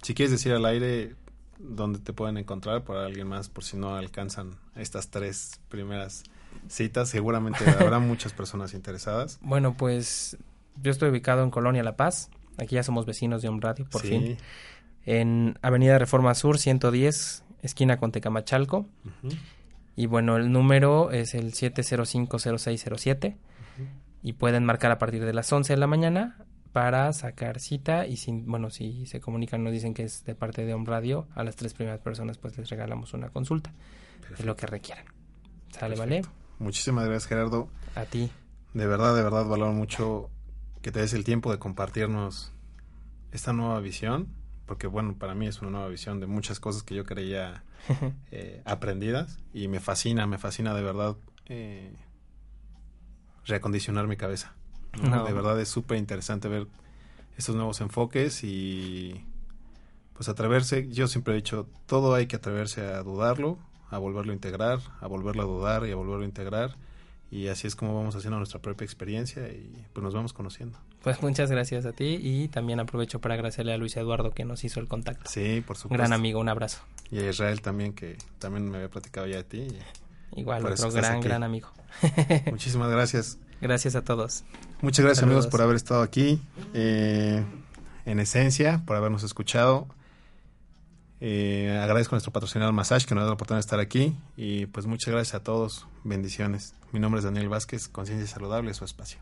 si quieres decir al aire dónde te pueden encontrar por alguien más, por si no alcanzan estas tres primeras citas, seguramente habrá [laughs] muchas personas interesadas. Bueno, pues yo estoy ubicado en Colonia La Paz, aquí ya somos vecinos de un radio, por fin. En Avenida Reforma Sur 110, esquina con Tecamachalco. Y bueno, el número es el 7050607 y pueden marcar a partir de las 11 de la mañana para sacar cita y si, bueno, si se comunican nos dicen que es de parte de Home Radio, a las tres primeras personas pues les regalamos una consulta de lo que requieran. ¿Sale, vale? Muchísimas gracias, Gerardo. A ti. De verdad, de verdad, valoro mucho que te des el tiempo de compartirnos esta nueva visión, porque bueno, para mí es una nueva visión de muchas cosas que yo creía [laughs] eh, aprendidas y me fascina, me fascina de verdad eh, reacondicionar mi cabeza. De verdad es súper interesante ver estos nuevos enfoques y pues atreverse, yo siempre he dicho, todo hay que atreverse a dudarlo, a volverlo a integrar, a volverlo a dudar y a volverlo a integrar. Y así es como vamos haciendo nuestra propia experiencia y pues nos vamos conociendo. Pues muchas gracias a ti y también aprovecho para agradecerle a Luis Eduardo que nos hizo el contacto. Sí, por supuesto. Gran amigo, un abrazo. Y a Israel también, que también me había platicado ya de ti. igual otro gran, gran amigo. [laughs] [laughs] Muchísimas gracias. Gracias a todos. Muchas gracias amigos por haber estado aquí. Eh, en esencia, por habernos escuchado. Eh, agradezco a nuestro patrocinador Massage que nos da la oportunidad de estar aquí. Y pues muchas gracias a todos. Bendiciones. Mi nombre es Daniel Vázquez, Conciencia Saludable, su espacio.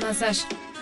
Massage.